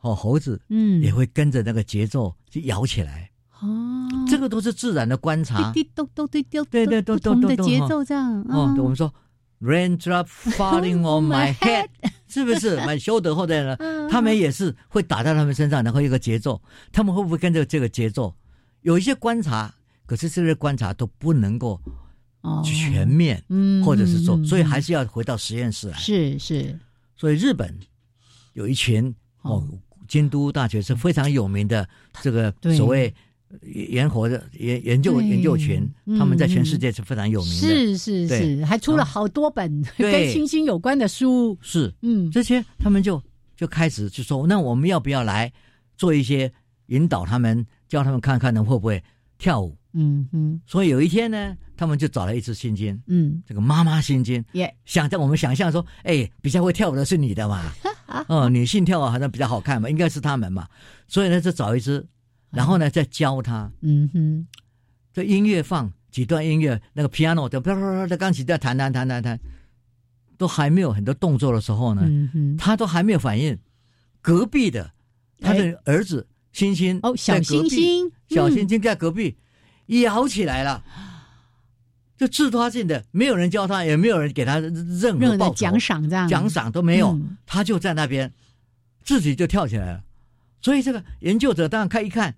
[SPEAKER 2] 哦，猴子
[SPEAKER 1] 嗯
[SPEAKER 2] 也会跟着那个节奏就摇起来。
[SPEAKER 1] 哦，
[SPEAKER 2] 这个都是自然的观察。
[SPEAKER 1] 滴滴咚咚滴滴，
[SPEAKER 2] 对对都
[SPEAKER 1] 不同的节奏这样
[SPEAKER 2] 哦，我们
[SPEAKER 1] 说
[SPEAKER 2] 说 raindrop falling on my head，是不是？蛮修德后代呢，
[SPEAKER 1] 嗯。
[SPEAKER 2] 他们也是会打在他们身上，然后一个节奏，他们会不会跟着这个节奏？有一些观察，可是这些观察都不能够
[SPEAKER 1] 哦。
[SPEAKER 2] 全面，
[SPEAKER 1] 嗯
[SPEAKER 2] 或者是说，
[SPEAKER 1] 嗯
[SPEAKER 2] 所以还是要回到实验室来。
[SPEAKER 1] 是是。
[SPEAKER 2] 所以日本有一群哦，京都大学是非常有名的这个所谓研活的研研究研究群，
[SPEAKER 1] 嗯
[SPEAKER 2] 他们在全世界是非常有名的。
[SPEAKER 1] 是是是，还出了好多本跟
[SPEAKER 2] 对
[SPEAKER 1] 星星有关的书，
[SPEAKER 2] 是
[SPEAKER 1] 嗯。
[SPEAKER 2] 这些，他们就就开始就说，那我们要不要来做一些引导他们，教他们看看能会不会跳舞？
[SPEAKER 1] 嗯嗯
[SPEAKER 2] 所以有一天呢，他们就找了一只猩猩，
[SPEAKER 1] 嗯，
[SPEAKER 2] 这个妈妈猩猩，
[SPEAKER 1] 也
[SPEAKER 2] 想在我们想象说，哎，比较会跳舞的是你的嘛，哦，女性跳舞好像比较好看嘛，应该是他们嘛，所以呢，就找一只，然后呢，再教他，
[SPEAKER 1] 嗯哼。
[SPEAKER 2] 这音乐放几段音乐，那个 piano 的啪啪啪的钢琴在弹弹弹弹弹，都还没有很多动作的时候呢，
[SPEAKER 1] 嗯哼，
[SPEAKER 2] 他都还没有反应，隔壁的他的儿子星星
[SPEAKER 1] 哦，小星星，嗯。
[SPEAKER 2] 小星星在隔壁摇起来了，就自发性的，没有人教他，也没有人给他任
[SPEAKER 1] 任何的
[SPEAKER 2] 何报酬
[SPEAKER 1] 奖赏这样，
[SPEAKER 2] 奖赏都没有，
[SPEAKER 1] 嗯。
[SPEAKER 2] 他就在那边自己就跳起来了。所以这个研究者当然看一看，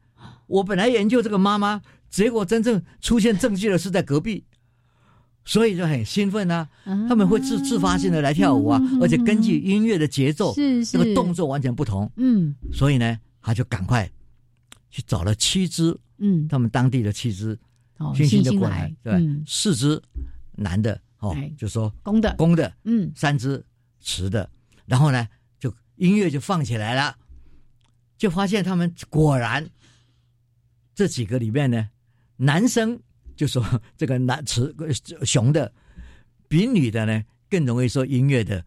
[SPEAKER 2] 我本来研究这个妈妈，结果真正出现证据的是在隔壁，所以就很兴奋啊。
[SPEAKER 1] 啊
[SPEAKER 2] 他们会自自发性的来跳舞啊，
[SPEAKER 1] 嗯
[SPEAKER 2] 而且根据音乐的节奏，
[SPEAKER 1] 是是
[SPEAKER 2] 这个动作完全不同。
[SPEAKER 1] 嗯
[SPEAKER 2] 所以呢，他就赶快去找了七只
[SPEAKER 1] 嗯，
[SPEAKER 2] 他们当地的七只
[SPEAKER 1] 哦，
[SPEAKER 2] 猩猩
[SPEAKER 1] 星星
[SPEAKER 2] 就过来
[SPEAKER 1] 来，，
[SPEAKER 2] 对，
[SPEAKER 1] 嗯，
[SPEAKER 2] 四只男的哦
[SPEAKER 1] 哎，
[SPEAKER 2] 就说
[SPEAKER 1] 公的，
[SPEAKER 2] 公的，
[SPEAKER 1] 嗯
[SPEAKER 2] 三只雌的，然后呢，就音乐就放起来了，就发现他们果然这几个里面呢，男生就说 这个男雌呃雄的比女的呢更容易受音乐的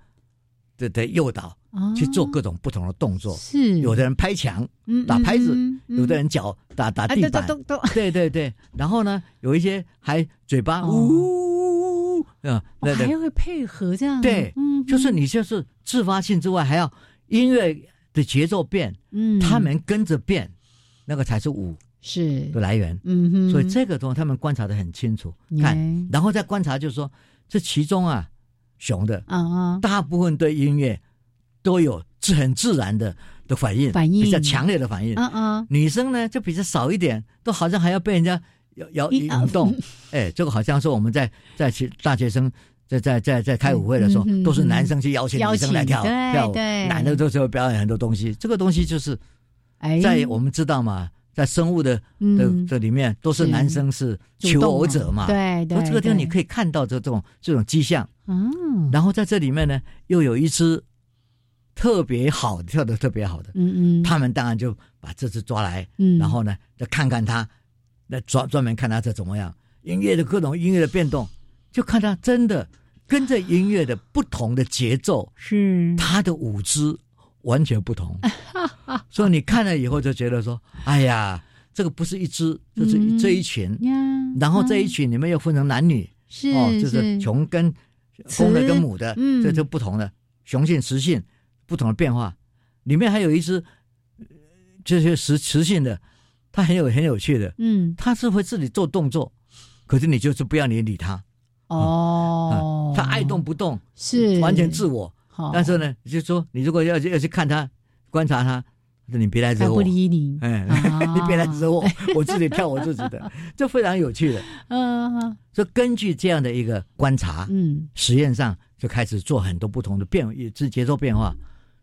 [SPEAKER 2] 的的诱导，
[SPEAKER 1] 哦。
[SPEAKER 2] 去做各种不同的动作。
[SPEAKER 1] 是。
[SPEAKER 2] 有的人拍墙，
[SPEAKER 1] 嗯
[SPEAKER 2] 打拍子
[SPEAKER 1] 嗯嗯
[SPEAKER 2] 有的人脚打打
[SPEAKER 1] 啊
[SPEAKER 2] 地板，
[SPEAKER 1] 对对对对。
[SPEAKER 2] 对对 对。然后呢，有一些还嘴巴
[SPEAKER 1] 哦。
[SPEAKER 2] 呜，嗯，
[SPEAKER 1] 哦
[SPEAKER 2] 对对
[SPEAKER 1] 还会配合这样，
[SPEAKER 2] 对
[SPEAKER 1] 嗯，
[SPEAKER 2] 就是你就是自发性之外，还要音乐的节奏变，
[SPEAKER 1] 嗯，
[SPEAKER 2] 他们跟着变，那个才是舞
[SPEAKER 1] 是。
[SPEAKER 2] 的来源。
[SPEAKER 1] 嗯哼，
[SPEAKER 2] 所以这个东西他们观察的很清楚，
[SPEAKER 1] 耶。
[SPEAKER 2] 看，然后再观察，就是说这其中啊，熊的
[SPEAKER 1] 啊啊，
[SPEAKER 2] 大部分对音乐都有自很自然的的反应，
[SPEAKER 1] 反应。
[SPEAKER 2] 比较强烈的反应。
[SPEAKER 1] 啊啊，
[SPEAKER 2] 女生呢就比较少一点，都好像还要被人家摇摇
[SPEAKER 1] 一啊。
[SPEAKER 2] 引动。哎，这个好像是我们在在其大学生在在在在开舞会的时候，
[SPEAKER 1] 嗯嗯嗯
[SPEAKER 2] 都是男生去邀请女生来跳
[SPEAKER 1] 请对
[SPEAKER 2] 跳舞，
[SPEAKER 1] 对
[SPEAKER 2] 男的都是会表演很多东西。这个东西就是
[SPEAKER 1] 哎，
[SPEAKER 2] 在我们知道嘛，在生物的的
[SPEAKER 1] 嗯
[SPEAKER 2] 这里面，都是
[SPEAKER 1] 是
[SPEAKER 2] 男生是求偶者嘛。
[SPEAKER 1] 对对，
[SPEAKER 2] 这个地方你可以看到这种这种迹象。
[SPEAKER 1] 嗯
[SPEAKER 2] 然后在这里面呢，又有一只特别好跳的特别好的，
[SPEAKER 1] 嗯嗯，
[SPEAKER 2] 他们当然就把这只抓来，
[SPEAKER 1] 嗯。
[SPEAKER 2] 然后呢，再看看他，那专专门看他这怎么样，音乐的各种音乐的变动，就看他真的跟着音乐的不同的节奏，
[SPEAKER 1] 是。
[SPEAKER 2] 他的舞姿完全不同，所以你看了以后就觉得说，哎呀，这个不是一只，就是
[SPEAKER 1] 嗯
[SPEAKER 2] 这一群，
[SPEAKER 1] 呀，
[SPEAKER 2] 然后这一
[SPEAKER 1] 啊
[SPEAKER 2] 群里面又分成男女，
[SPEAKER 1] 是
[SPEAKER 2] 哦，就是。雄跟公的跟母的，
[SPEAKER 1] 嗯。
[SPEAKER 2] 这就不同的雄性、雌性不同的变化。里面还有一只，呃这些雌雌性的，它很有很有趣的，
[SPEAKER 1] 嗯。
[SPEAKER 2] 它是会自己做动作，可是你就是不要你理它，
[SPEAKER 1] 哦。
[SPEAKER 2] 啊，它爱动不动，
[SPEAKER 1] 是。
[SPEAKER 2] 完全自我。
[SPEAKER 1] 好，
[SPEAKER 2] 但是呢，你就说你如果要要去看他、观察，他说你别来惹我，
[SPEAKER 1] 理你，
[SPEAKER 2] 哎，
[SPEAKER 1] 啊。
[SPEAKER 2] 你别来惹我，我自己跳我自己的，这非常有趣的。
[SPEAKER 1] 嗯
[SPEAKER 2] 所以根据这样的一个观察，
[SPEAKER 1] 嗯。
[SPEAKER 2] 实验上就开始做很多不同的变，也是节奏变化，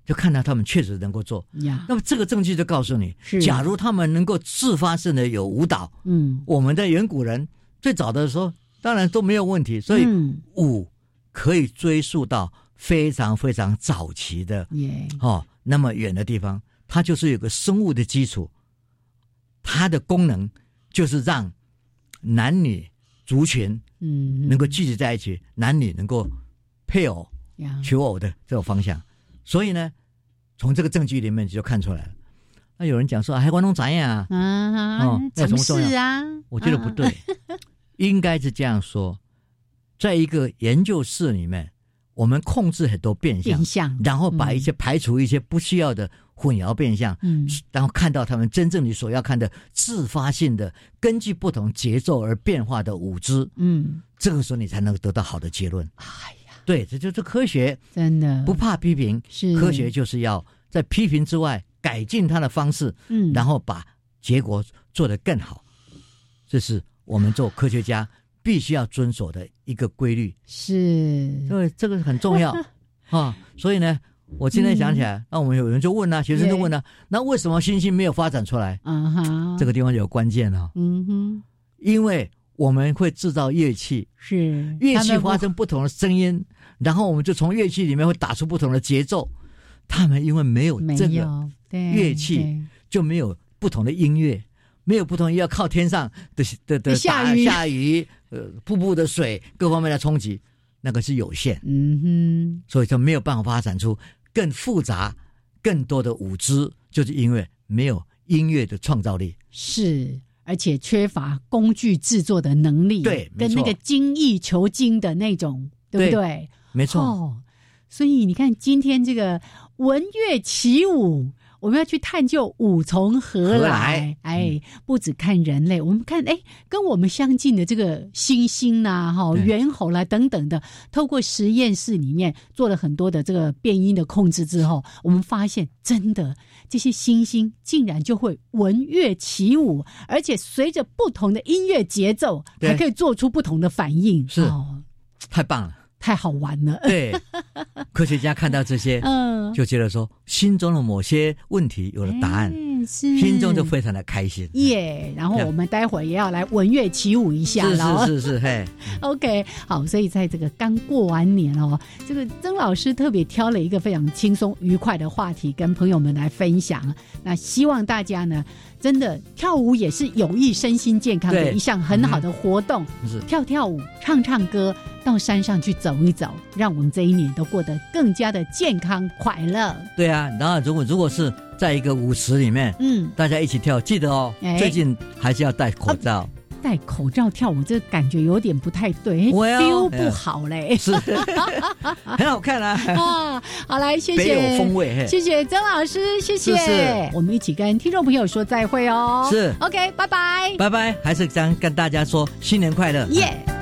[SPEAKER 2] 就看到他们确实能够做。
[SPEAKER 1] 呀，
[SPEAKER 2] 那么这个证据就告诉你
[SPEAKER 1] 是，
[SPEAKER 2] 假如他们能够自发性的有舞蹈，
[SPEAKER 1] 嗯，
[SPEAKER 2] 我们的远古人最早的时候当然都没有问题，所以
[SPEAKER 1] 嗯。
[SPEAKER 2] 舞可以追溯到非常非常早期的
[SPEAKER 1] 耶，
[SPEAKER 2] 哦那么远的地方，它就是有个生物的基础，它的功能就是让男女族群
[SPEAKER 1] 嗯，
[SPEAKER 2] 能够聚集在一起，男女能够配偶。
[SPEAKER 1] 呀，
[SPEAKER 2] 求偶的这种方向。所以呢，从这个证据里面就看出来了。那有人讲说，海关东怎样啊？
[SPEAKER 1] 啊
[SPEAKER 2] 哦，什么重要
[SPEAKER 1] 试啊，
[SPEAKER 2] 我觉得不对，应该是这样说：在一个研究室里面，我们控制很多变相
[SPEAKER 1] 变，相，
[SPEAKER 2] 然后把一些排除一些不需要的混淆变相，
[SPEAKER 1] 嗯
[SPEAKER 2] 然后看到他们真正你所要看的自发性的，根据不同节奏而变化的舞姿。
[SPEAKER 1] 嗯，
[SPEAKER 2] 这个时候你才能得到好的结论。
[SPEAKER 1] 哎呀，
[SPEAKER 2] 对，这就是科学，
[SPEAKER 1] 真的
[SPEAKER 2] 不怕批评。
[SPEAKER 1] 是
[SPEAKER 2] 科学，就是要在批评之外改进它的方式，
[SPEAKER 1] 嗯，
[SPEAKER 2] 然后把结果做得更好。这是我们做科学家必须要遵守的一个规律，
[SPEAKER 1] 是。
[SPEAKER 2] 所以这个很重要。啊。所以呢，我今天想起
[SPEAKER 1] 嗯。
[SPEAKER 2] 来，那我们有人就问啊，学生就问啊，那为什么星星没有发展出来？
[SPEAKER 1] 啊哈，
[SPEAKER 2] 这个地方有关键啊，
[SPEAKER 1] 嗯哼，
[SPEAKER 2] 因为我们会制造乐器，
[SPEAKER 1] 是。
[SPEAKER 2] 乐器发生不同的声音，然后我们就从乐器里面会打出不同的节奏。他们因为没有
[SPEAKER 1] 没
[SPEAKER 2] 这个，乐器
[SPEAKER 1] 对。
[SPEAKER 2] 就没有不同的音乐，没有不同意要靠天上的的
[SPEAKER 1] 下雨
[SPEAKER 2] 下雨，呃，瀑布的水各方面的冲击，那个是有限，
[SPEAKER 1] 嗯哼
[SPEAKER 2] 所以就没有办法发展出更复杂、更多的舞姿，就是因为没有音乐的创造力。
[SPEAKER 1] 是。而且缺乏工具制作的能力，
[SPEAKER 2] 对
[SPEAKER 1] 跟那个精益求精的那种，对不对？
[SPEAKER 2] 没错，
[SPEAKER 1] 哦，所以你看，今天这个文乐起舞，我们要去探究五从何
[SPEAKER 2] 何
[SPEAKER 1] 来。哎，不只看人类，我们看哎，跟我们相近的这个猩猩呐、哈、
[SPEAKER 2] 对
[SPEAKER 1] 猿猴啦等等的，透过实验室里面做了很多的这个变音的控制之后，我们发现真的这些猩猩竟然就会闻乐起舞，而且随着不同的音乐节奏，还可以做出不同的反应。
[SPEAKER 2] 是
[SPEAKER 1] 哦，
[SPEAKER 2] 太棒了。
[SPEAKER 1] 太好玩了。
[SPEAKER 2] 对，科学家看到这些，
[SPEAKER 1] 嗯，
[SPEAKER 2] 就觉得说心中的某些问题有了答案，心中就非常的开心。
[SPEAKER 1] 耶。然后我们待会儿也要来文乐起舞一下
[SPEAKER 2] 是
[SPEAKER 1] 了。
[SPEAKER 2] 是是是，嘿，
[SPEAKER 1] OK，好，所以在这个刚过完年哦，这个曾老师特别挑了一个非常轻松愉快的话题跟朋友们来分享。那希望大家呢，真的跳舞也是有益身心健康的一项很好的活动。
[SPEAKER 2] 是
[SPEAKER 1] 跳跳舞、唱唱歌，到山上去走一走，让我们这一年都过得更加的健康快乐。
[SPEAKER 2] 对啊。然后如果如果是在一个舞池里面，
[SPEAKER 1] 嗯，
[SPEAKER 2] 大家一起跳，记得哦，
[SPEAKER 1] 哎
[SPEAKER 2] 最近还是要戴口罩。
[SPEAKER 1] 戴口罩跳舞，这感觉有点不太对 Well，，feel 不好嘞。
[SPEAKER 2] 是，很好看啊，
[SPEAKER 1] 啊，好来，谢
[SPEAKER 2] 别有
[SPEAKER 1] 谢，
[SPEAKER 2] 风味。嘿
[SPEAKER 1] 谢谢曾老师，谢谢。我们一起跟听众朋友说再会哦。
[SPEAKER 2] 是
[SPEAKER 1] ，OK，拜拜，
[SPEAKER 2] 拜拜，还是想跟大家说新年快乐。
[SPEAKER 1] 耶。